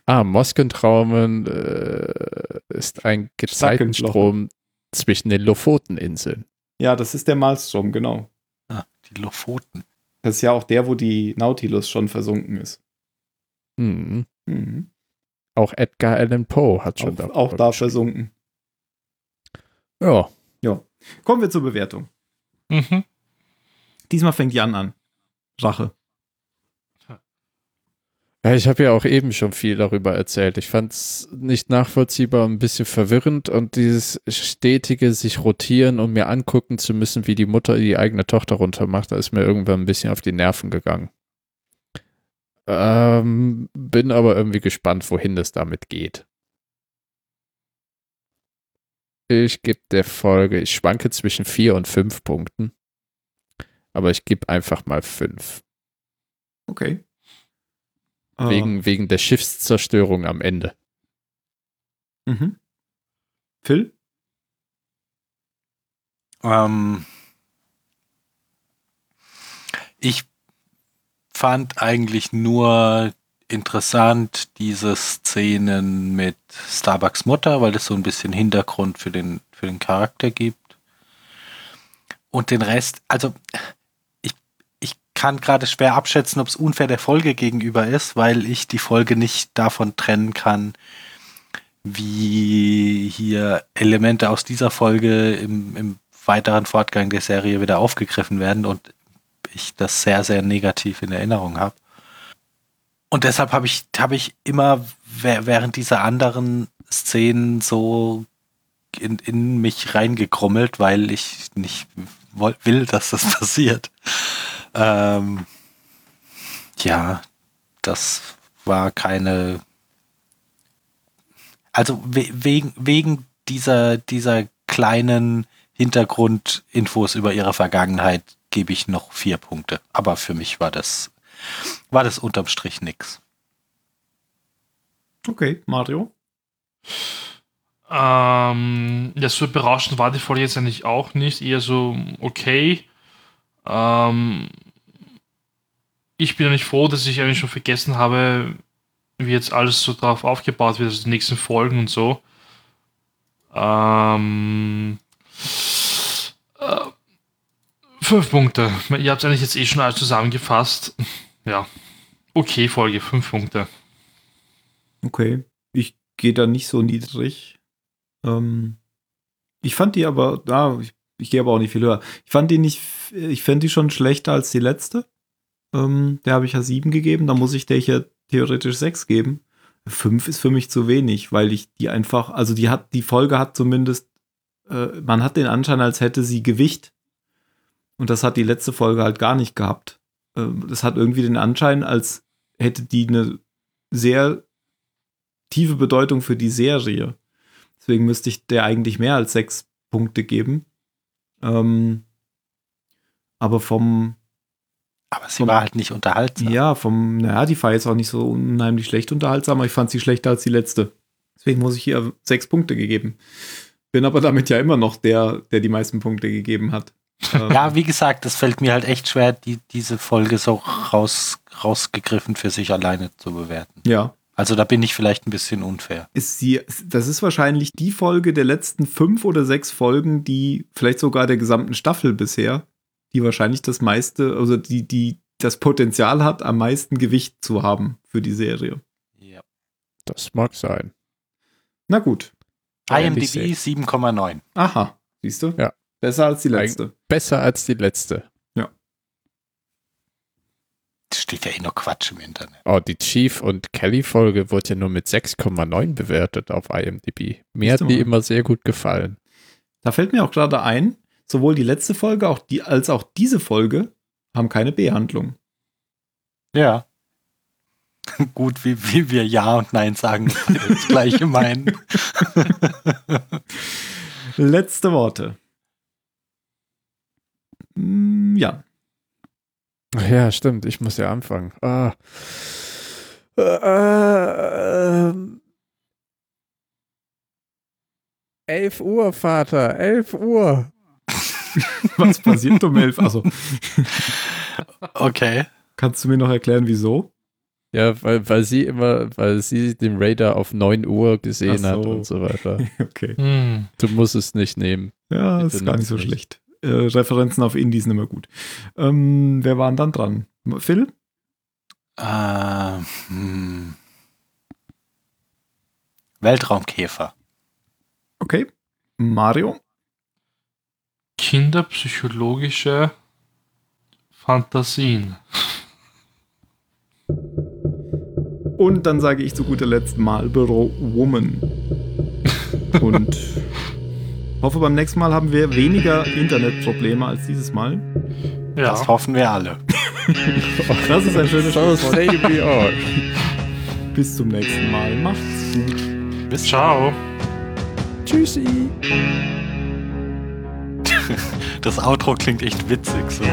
S6: ah, Moskentraumen äh, ist ein Gezeitenstrom zwischen den Lofoteninseln.
S4: Ja, das ist der Malstrom, genau.
S7: Ah, Die Lofoten.
S4: Das ist ja auch der, wo die Nautilus schon versunken ist.
S6: Mhm.
S4: Mhm.
S6: Auch Edgar Allan Poe hat schon
S4: Auch,
S6: da.
S4: auch da versunken.
S6: Ja.
S4: Kommen wir zur Bewertung.
S5: Mhm.
S4: Diesmal fängt Jan an. Rache.
S6: Ja, ich habe ja auch eben schon viel darüber erzählt. Ich fand es nicht nachvollziehbar, ein bisschen verwirrend und dieses stetige sich rotieren und mir angucken zu müssen, wie die Mutter die eigene Tochter runtermacht, da ist mir irgendwann ein bisschen auf die Nerven gegangen. Ähm, bin aber irgendwie gespannt, wohin das damit geht. Ich gebe der Folge, ich schwanke zwischen vier und fünf Punkten, aber ich gebe einfach mal fünf.
S4: Okay. Äh,
S6: Wegen, wegen der Schiffszerstörung am Ende.
S4: Mhm. Phil?
S7: Ähm, ich fand eigentlich nur interessant diese Szenen mit Starbucks Mutter, weil es so ein bisschen Hintergrund für den, für den Charakter gibt. Und den Rest, also kann gerade schwer abschätzen, ob es unfair der Folge gegenüber ist, weil ich die Folge nicht davon trennen kann, wie hier Elemente aus dieser Folge im, im weiteren Fortgang der Serie wieder aufgegriffen werden und ich das sehr, sehr negativ in Erinnerung habe. Und deshalb habe ich, habe ich immer wäh- während dieser anderen Szenen so in, in mich reingekrummelt, weil ich nicht will, dass das [LAUGHS] passiert. Ähm, ja, das war keine. Also we wegen, wegen dieser, dieser kleinen Hintergrundinfos über ihre Vergangenheit gebe ich noch vier Punkte. Aber für mich war das, war das unterm Strich nix.
S4: Okay, Mario.
S5: Ähm, ja, so berauschend war die Folge jetzt eigentlich auch nicht. Eher so okay. Ähm, ich bin eigentlich froh, dass ich eigentlich schon vergessen habe, wie jetzt alles so drauf aufgebaut wird, also die nächsten Folgen und so. Ähm, äh, fünf Punkte. Ihr habt eigentlich jetzt eh schon alles zusammengefasst. Ja. Okay, Folge, fünf Punkte.
S4: Okay. Ich gehe da nicht so niedrig. Ähm, ich fand die aber, ah, ich, ich gehe aber auch nicht viel höher. Ich fand die nicht, ich fand die schon schlechter als die letzte. Ähm, der habe ich ja sieben gegeben, da muss ich der hier theoretisch sechs geben. Fünf ist für mich zu wenig, weil ich die einfach, also die hat, die Folge hat zumindest, äh, man hat den Anschein, als hätte sie Gewicht. Und das hat die letzte Folge halt gar nicht gehabt. Ähm, das hat irgendwie den Anschein, als hätte die eine sehr tiefe Bedeutung für die Serie. Deswegen müsste ich der eigentlich mehr als sechs Punkte geben. Ähm, aber vom,
S7: Aber sie war halt nicht unterhaltsam.
S4: ja, vom, naja, die war jetzt auch nicht so unheimlich schlecht unterhaltsam, aber ich fand sie schlechter als die letzte. Deswegen muss ich ihr sechs Punkte gegeben. Bin aber damit ja immer noch der, der die meisten Punkte gegeben hat. [LAUGHS] Ähm,
S7: Ja, wie gesagt, das fällt mir halt echt schwer, die, diese Folge so raus, rausgegriffen für sich alleine zu bewerten.
S4: ja.
S7: Also da bin ich vielleicht ein bisschen unfair.
S4: ist sie, das ist wahrscheinlich die Folge der letzten fünf oder sechs Folgen, die vielleicht sogar der gesamten Staffel bisher, die wahrscheinlich das meiste, also die, die das Potenzial hat, am meisten Gewicht zu haben für die Serie.
S7: Ja.
S6: Das mag sein.
S4: Na gut.
S7: IMDb 7,9.
S4: Aha, siehst du?
S6: Ja.
S4: Besser als die letzte.
S6: Besser als die letzte.
S7: Das steht ja eh nur Quatsch im Internet.
S6: Oh, die Chief und Kelly-Folge wurde ja nur mit 6,9 bewertet auf IMDb. Mir hat die immer sehr gut gefallen.
S4: Da fällt mir auch gerade ein, sowohl die letzte Folge auch die, als auch diese Folge haben keine B-Handlung.
S7: Ja. [LAUGHS] Gut, wie, wie wir Ja und Nein sagen, das gleiche meinen. [LAUGHS]
S4: Letzte Worte. Mm, Ja.
S6: Ja, stimmt. Ich muss ja anfangen. Ah. Äh, ähm. 11 Uhr, Vater. 11 Uhr. [LAUGHS]
S4: Was passiert um elf? Also,
S7: Okay.
S4: kannst du mir noch erklären, wieso?
S6: Ja, weil, weil sie immer, weil sie den Raider auf 9 Uhr gesehen
S4: Ach
S6: hat
S4: so.
S6: und so weiter. [LAUGHS]
S4: Okay.
S5: Hm.
S6: Du musst es nicht nehmen.
S4: Ja,
S6: Bitte
S4: ist gar nicht so
S6: nicht.
S4: schlecht. äh, Referenzen auf Indie sind immer gut. Ähm, wer war denn dann dran? Phil?
S7: Äh, hm. Weltraumkäfer.
S4: Okay. Mario?
S5: Kinderpsychologische Fantasien.
S4: Und dann sage ich zu guter Letzt Marlboro Woman. Und hoffe, beim nächsten Mal haben wir weniger Internetprobleme als dieses Mal.
S5: Ja.
S7: Das hoffen wir alle. [LAUGHS]
S4: Das ist ein schönes
S6: So
S4: Schlusswort.
S6: say we all.
S4: Bis zum nächsten Mal. Macht's gut.
S7: Bis
S5: Ciao.
S6: Tschüssi. [LAUGHS]
S7: Das Outro klingt echt witzig. So.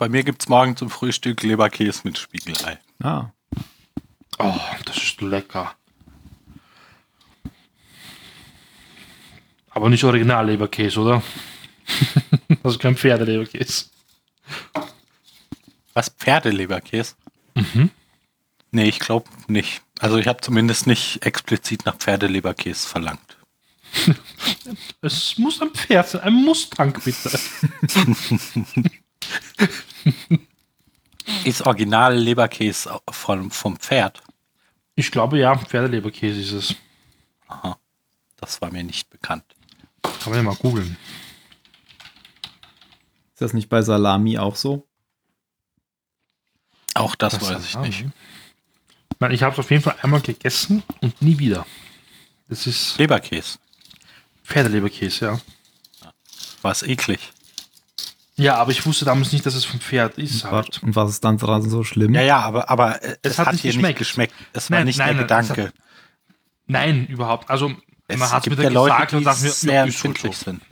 S7: Bei mir gibt es morgen zum Frühstück Leberkäse mit Spiegelei.
S4: Ah,
S5: Oh, das ist lecker. Aber nicht Original-Leberkäse, oder? [LAUGHS] also kein Pferdeleberkäse.
S7: Was? Pferdeleberkäse? Mhm. Nee, ich glaube nicht. Also ich habe zumindest nicht explizit nach Pferdeleberkäse verlangt. [LAUGHS]
S5: Es muss ein Pferd sein, ein Mustang bitte. [LAUGHS]
S7: Ist original Leberkäse vom, vom Pferd?
S5: Ich glaube ja, Pferdeleberkäse ist es.
S7: Aha. Das war mir nicht bekannt.
S5: Kann man ja mal googeln.
S4: ist das nicht bei Salami auch so?
S7: Auch das,
S5: Das
S7: weiß ich
S5: Salami.
S7: nicht.
S5: Nein, ich habe es auf jeden Fall einmal gegessen und nie wieder. Das ist
S7: Leberkäse.
S5: Pferdeleberkäse, ja.
S7: War es eklig.
S5: Ja, aber ich wusste damals nicht, dass es vom Pferd ist halt.
S4: Und was ist dann dran so schlimm?
S7: Ja, ja, aber, aber äh, es,
S5: hat
S7: hat,
S5: nicht geschmeckt.
S7: nicht geschmeckt. Es war
S5: Nein,
S7: nicht
S5: nein,
S7: der
S5: nein, es
S7: Gedanke.
S5: Nein, überhaupt. Also,
S7: Es
S5: man hat mir
S7: gibt
S5: dann
S7: ja Leute,
S5: gesagt
S7: die
S5: und dachte mir,
S7: sehr
S5: ja, ist
S7: empfindlich
S5: so.
S7: sind.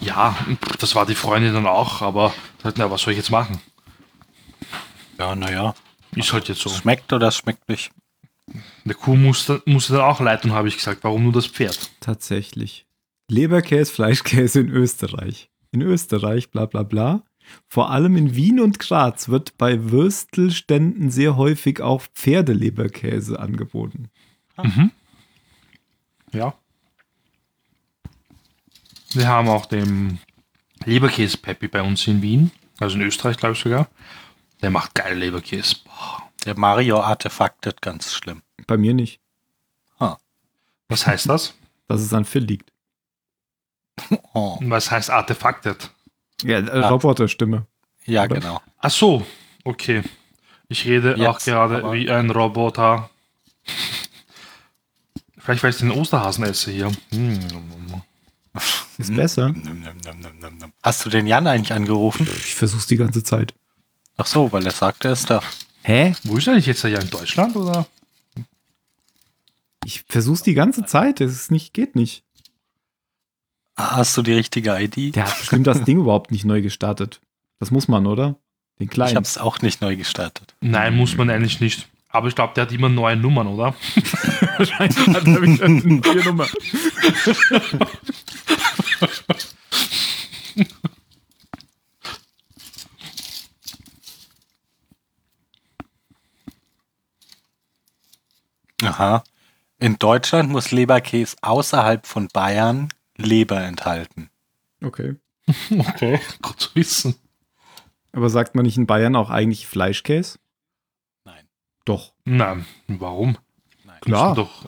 S5: Ja, das war die Freundin dann auch, aber sagt, na, was soll ich jetzt machen?
S7: Ja, naja.
S5: Ist halt jetzt so.
S7: Es schmeckt oder es schmeckt nicht.
S5: Der Kuh musste, musste dann auch leid tun, habe ich gesagt. Warum nur das Pferd?
S4: Tatsächlich. Leberkäse, Fleischkäse in Österreich. In Österreich, bla bla bla. Vor allem in Wien und Graz wird bei Würstelständen sehr häufig auch Pferdeleberkäse angeboten.
S5: Ja. Wir haben auch den Leberkäse-Peppi bei uns in Wien, also in Österreich, glaube ich sogar. Der macht geile Leberkäse. Boah.
S7: Der Mario-Artefaktet ganz schlimm.
S4: Bei mir nicht,
S5: Was heißt das?
S4: dass es an Phil liegt.
S7: Oh.
S5: Was heißt Artefaktet?
S4: Ja, äh,
S7: Ah.
S4: Roboterstimme.
S7: Ja,
S4: Oder?
S7: genau.
S5: Ach so, okay. Ich rede
S7: Jetzt,
S5: auch gerade wie ein Roboter. Vielleicht, weil ich den Osterhasen esse hier. Hm.
S4: Ist besser.
S7: Num. Hast du den Jan eigentlich angerufen?
S4: Ich versuch's die ganze Zeit.
S7: Ach so, weil er sagte, er ist da.
S4: Hä?
S5: Wo ist er eigentlich jetzt? Ja in Deutschland oder?
S4: Ich versuch's die ganze Zeit. Es ist nicht, geht nicht.
S7: Ah, Hast du die richtige ID?
S4: Der hat bestimmt das Ding überhaupt nicht neu gestartet. Das muss man, oder? Den
S7: Ich
S4: kleinen.
S7: habe es auch nicht neu gestartet.
S5: Nein, muss man eigentlich nicht. Aber ich glaube, der hat immer neue Nummern, oder?
S4: Wahrscheinlich hat er wieder eine neue Nummer.
S7: Aha. In Deutschland muss Leberkäse außerhalb von Bayern Leber enthalten.
S4: Okay. [LAUGHS]
S5: Okay, gut zu wissen.
S4: Aber sagt man nicht in Bayern auch eigentlich Fleischkäse?
S7: Nein.
S4: Doch.
S5: Nein, warum?
S7: Nein.
S4: Klar.
S5: Doch.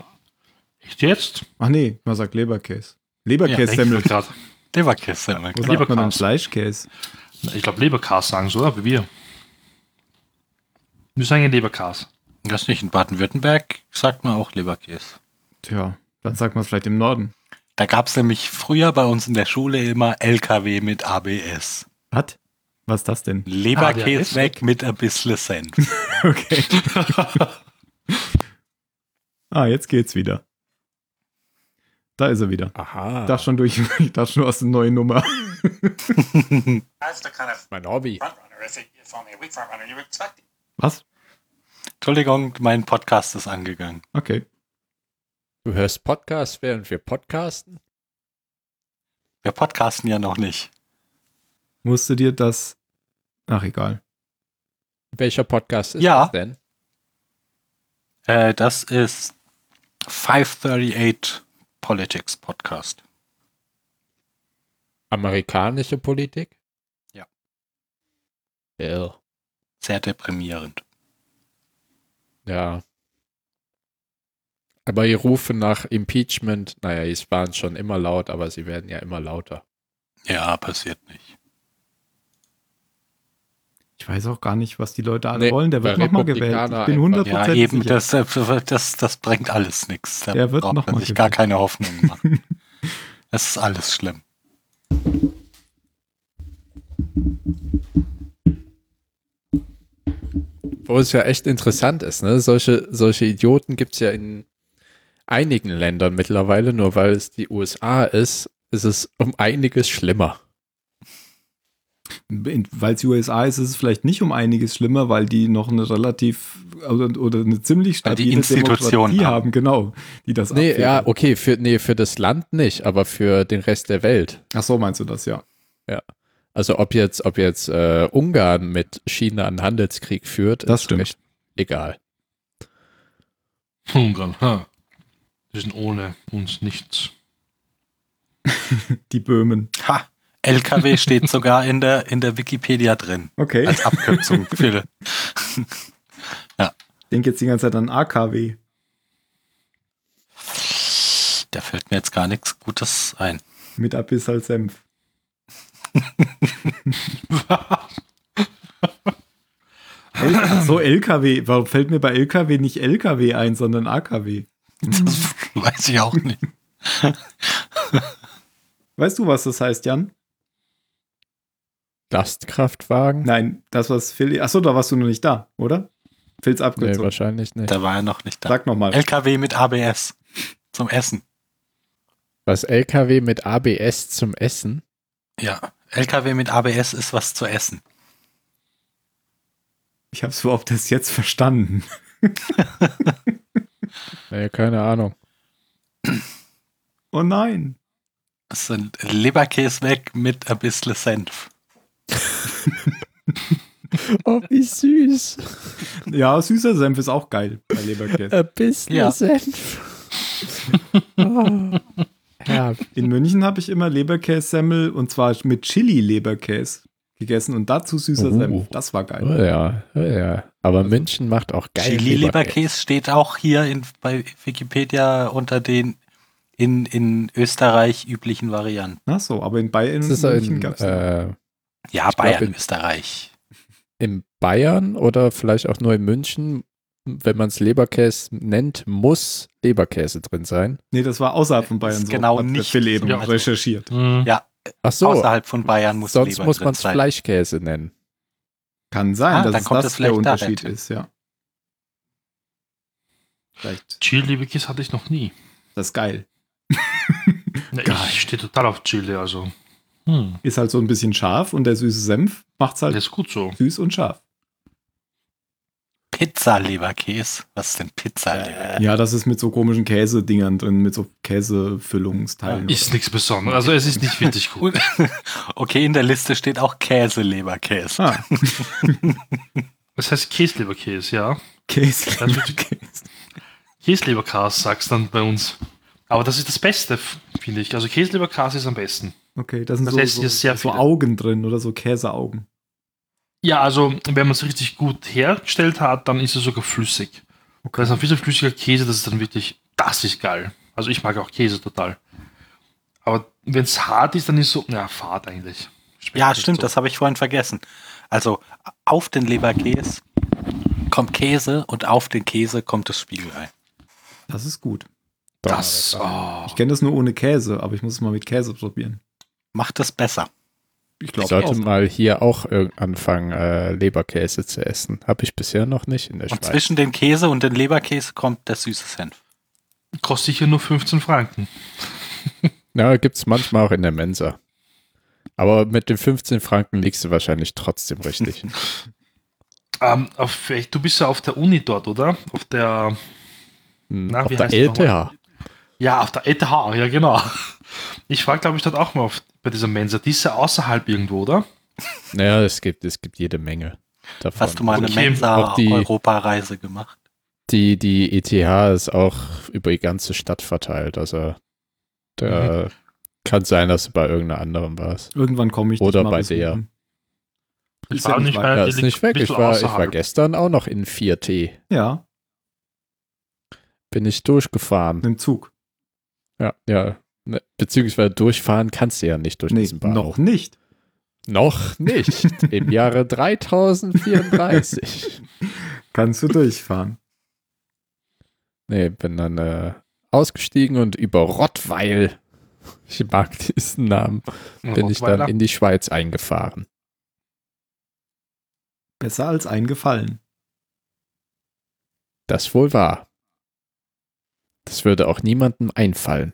S5: Echt jetzt?
S4: Ach nee, man sagt Leberkäse.
S5: Ja,
S4: Leberkäse-Semmel.
S5: denk ich grad.
S7: Leberkäse.
S4: Wo sagt man denn
S5: Leberkäse.
S4: Fleischkäse?
S5: Ich glaube, Leberkas sagen so, oder? Wie wir. Wir sagen ja Leberkas.
S7: Das nicht in Baden-Württemberg, sagt man auch Leberkäse.
S4: Tja, dann sagt man es vielleicht im Norden.
S7: Da gab es nämlich früher bei uns in der Schule immer LKW mit ABS.
S4: Was? Was ist das denn?
S7: Leberkäse
S5: ADS
S7: weg mit ein bisschen Senf. [LAUGHS]
S4: Okay. [LAUGHS] ah, jetzt geht's wieder. Da ist er wieder.
S6: Aha.
S4: Ich dachte schon durch, [LAUGHS] ich dachte schon aus der neuen Nummer.
S6: Mein Hobby.
S4: Was?
S7: Entschuldigung, mein Podcast ist angegangen.
S4: Okay.
S6: Du hörst Podcast, während wir podcasten?
S7: Wir podcasten ja noch nicht.
S4: Musste dir das. Ach, egal.
S6: Welcher Podcast ist
S7: Ja.
S6: das denn?
S7: Äh, das ist 538 Politics Podcast.
S6: Amerikanische Politik?
S7: Ja.
S6: Ja.
S7: Sehr deprimierend.
S6: Ja. Aber die Rufe nach Impeachment, naja, die waren schon immer laut, aber sie werden ja immer lauter.
S7: Ja, passiert nicht.
S4: Ich weiß auch gar nicht, was die Leute alle
S6: Nee,
S4: wollen. Der wird nochmal gewählt. Ich bin
S6: einfach-
S4: 100%
S7: Ja, eben,
S4: sicher.
S7: das, das, das bringt alles nichts. Da
S4: Der wird
S7: braucht
S4: noch
S7: man
S4: mal
S7: sich gar keine Hoffnung machen. [LAUGHS] Es ist alles schlimm.
S6: Wo es ja echt interessant ist, ne? Solche, solche Idioten gibt es ja in einigen Ländern mittlerweile, nur weil es die USA ist, ist es um einiges schlimmer.
S4: Weil es die USA ist, ist es vielleicht nicht um einiges schlimmer, weil die noch eine relativ oder, oder eine ziemlich stabile Demokratie
S7: haben.
S4: haben, genau, die das
S6: Nee, ja, okay, für, nee, für das Land nicht, aber für den Rest der Welt.
S4: Ach so, meinst du das, ja.
S6: Also ob jetzt, ob jetzt äh, Ungarn mit China einen Handelskrieg führt,
S4: Das
S6: ist
S4: stimmt.
S6: recht egal.
S5: Ungarn, ha. Die sind ohne uns nichts.
S4: Die Böhmen.
S7: Ha! LKW [LAUGHS] steht sogar in der, in der Wikipedia drin.
S4: Okay.
S7: Als Abkürzung für. [LAUGHS]
S4: Ich denke jetzt die ganze Zeit an AKW.
S7: Da fällt mir jetzt gar nichts Gutes ein.
S4: Mit Abyssal Senf. [LAUGHS] So, LKW. Warum fällt mir bei LKW nicht LKW ein, sondern AKW?
S7: Das [LAUGHS] weiß ich auch nicht.
S4: Weißt du, was das heißt, Jan?
S6: Lastkraftwagen?
S4: Nein, das, was Phil. Achso, da warst du noch nicht da, oder? Phils
S6: Nee,
S4: Abkürzung.
S6: wahrscheinlich nicht.
S7: Da war er noch nicht da.
S4: Sag nochmal.
S7: LKW mit ABS. Zum Essen.
S6: Was LKW mit ABS zum Essen?
S7: Ja. LKW mit ABS ist was zu essen.
S4: Ich hab's überhaupt erst jetzt verstanden. [LAUGHS]
S6: Nee, keine Ahnung.
S4: Oh nein.
S7: Das sind Leberkäse weg mit ein bisschen Senf. [LAUGHS]
S6: Oh, wie süß.
S4: Ja, süßer Senf ist auch geil bei Leberkäse.
S6: Ein bisschen
S7: Ja.
S6: Senf. [LAUGHS] oh. Ja,
S4: In München habe ich immer Leberkässemmel und zwar mit Chili-Leberkäse gegessen und dazu süßer
S6: Oh.
S4: Senf. Das war geil.
S6: oh ja, oh ja. Aber München macht auch geil.
S7: Chili-Leberkäse steht auch hier in, bei Wikipedia unter den in, in Österreich üblichen Varianten.
S4: Ach so, aber in Bayern
S6: ist ja
S4: München
S6: in,
S4: gab's
S7: Ja,
S6: äh, glaub,
S7: Bayern,
S6: in-
S7: Österreich.
S6: in Bayern oder vielleicht auch nur in München, wenn man es Leberkäse nennt, muss Leberkäse drin sein.
S4: Nee, das war außerhalb von Bayern
S7: Ist
S4: so.
S7: genau nicht
S4: Phil eben
S7: so.
S4: recherchiert.
S5: Hm.
S7: Ja,
S6: Ach so,
S7: außerhalb von Bayern muss
S6: sonst
S7: Leber
S6: muss man es. Fleischkäse nennen.
S4: Kann sein,
S7: Ah,
S4: dass
S7: dann
S4: es
S7: kommt
S4: das
S7: es
S4: der. Unterschied ist, ja. Vielleicht.
S5: Chili-Wikis hatte ich noch nie.
S4: Das ist geil. [LAUGHS]
S5: Na,
S4: Geil.
S5: ich stehe total auf Chili, also. Hm.
S4: Ist halt so ein bisschen scharf und der süße Senf macht's halt
S5: Das ist gut so.
S4: süß und scharf.
S7: Pizza-Leberkäse. Was ist denn Pizza-Leberkäse?
S4: Ja, das ist mit so komischen Käsedingern drin, mit so Käsefüllungsteilen.
S5: Ist nichts Besonderes. Also es ist nicht wirklich [LAUGHS] gut.
S7: Okay, in der Liste steht auch Käse-Leberkäse.
S4: ah, [LAUGHS]
S5: Das heißt Käsleberkäse, ja.
S4: Käse.
S5: Das wird- Käsleberkäse sagst dann bei uns. Aber das ist das Beste, finde ich. Also Käsleberkäse ist am besten.
S4: Okay, da sind
S5: Das
S4: so, so,
S5: sehr
S4: so. Augen drin oder so Käseaugen.
S5: Ja, also wenn man es richtig gut hergestellt hat, dann ist es sogar flüssig.
S4: Okay.
S5: Das ist ein bisschen flüssiger Käse, das ist dann wirklich, das ist geil. Also ich mag auch Käse total. Aber wenn es hart ist, dann ist so, ja, fad eigentlich. Schmeckt
S7: Ja, stimmt,
S5: so.
S7: das habe ich vorhin vergessen. Also auf den Leberkäse kommt Käse und auf den Käse kommt das Spiegelei.
S4: Das ist gut.
S5: Das, oh.
S4: Ich kenne das nur ohne Käse, aber ich muss es mal mit Käse probieren.
S7: Macht es besser.
S4: Ich
S6: Ich
S4: glaube
S6: sollte
S4: auch.
S6: mal hier auch irg- anfangen, äh, Leberkäse zu essen. Habe ich bisher noch nicht in der
S7: Und
S6: Schweiz.
S7: zwischen den Käse und den Leberkäse kommt der süße Senf.
S5: kostet sicher nur 15 Franken. [LAUGHS]
S6: Ja, gibt es manchmal auch in der Mensa. Aber mit den 15 Franken liegst du wahrscheinlich trotzdem richtig. [LAUGHS]
S5: Ähm, auf, du bist ja auf der Uni dort, oder? Auf der,
S6: Hm,
S5: Na,
S6: auf
S5: wie
S6: der LTH.
S5: ja, auf der ETH, ja genau. Ich war, glaube ich, dort auch mal auf, bei dieser Mensa. Die ist ja außerhalb irgendwo, oder?
S6: Naja, es gibt, es gibt jede Menge davon.
S7: Hast du mal eine
S5: Okay,
S7: Mensa-Europareise gemacht?
S6: Die, die ETH ist auch über die ganze Stadt verteilt. Also da
S5: Mhm.
S6: kann sein, dass du bei irgendeiner anderen warst.
S4: Irgendwann komme ich
S6: Oder bei
S4: besuchen.
S5: Ich
S4: Ist ja
S5: war
S4: nicht
S6: Ja, ist nicht weg. Ich war, ich war gestern auch noch in 4T.
S4: Ja,
S6: Bin ich durchgefahren.
S4: im Zug.
S6: Ja, ja. Ne, Beziehungsweise durchfahren kannst du ja nicht durch
S4: Nee,
S6: diesen Bahnhof.
S4: noch nicht.
S6: Noch nicht. [LAUGHS] Im Jahre 3034. [LAUGHS]
S4: Kannst du durchfahren.
S6: Nee, bin dann äh, ausgestiegen und über Rottweil, ich mag diesen Namen, bin ich dann in die Schweiz eingefahren.
S4: Besser als eingefallen.
S6: Das wohl wahr. Das würde auch niemandem einfallen,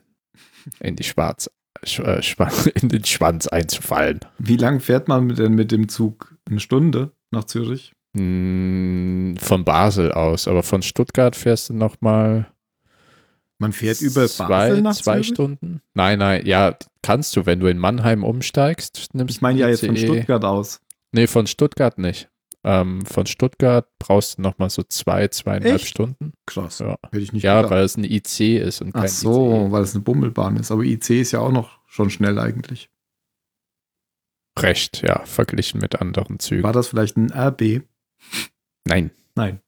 S6: in die Schwarz, Sch, äh, [LAUGHS] in den Schwanz einzufallen.
S4: Wie lang fährt man denn mit dem Zug? Eine Stunde nach Zürich?
S6: Hm, von Basel aus, aber von Stuttgart fährst du noch mal
S4: Man fährt über
S6: zwei,
S4: Basel nach
S6: zwei
S4: Zürich?
S6: Stunden. Nein, nein, ja, kannst du, wenn du in Mannheim umsteigst, nimmst
S4: Ich meine ja jetzt von
S6: ICE.
S4: Stuttgart aus.
S6: Nee, von Stuttgart nicht. Ähm, von Stuttgart brauchst du noch mal so zwei, zweieinhalb
S4: Echt?
S6: Stunden.
S4: Krass.
S6: Ja.
S4: Hätte ich nicht
S6: Ja,
S4: gedacht.
S6: weil es ein IC ist und kein E.
S4: Ach so,
S6: ICE.
S4: weil es eine Bummelbahn ist. Aber IC ist ja auch noch schon schnell eigentlich.
S6: Recht, ja, verglichen mit anderen Zügen.
S4: War das vielleicht ein RB?
S6: Nein.
S4: Nein.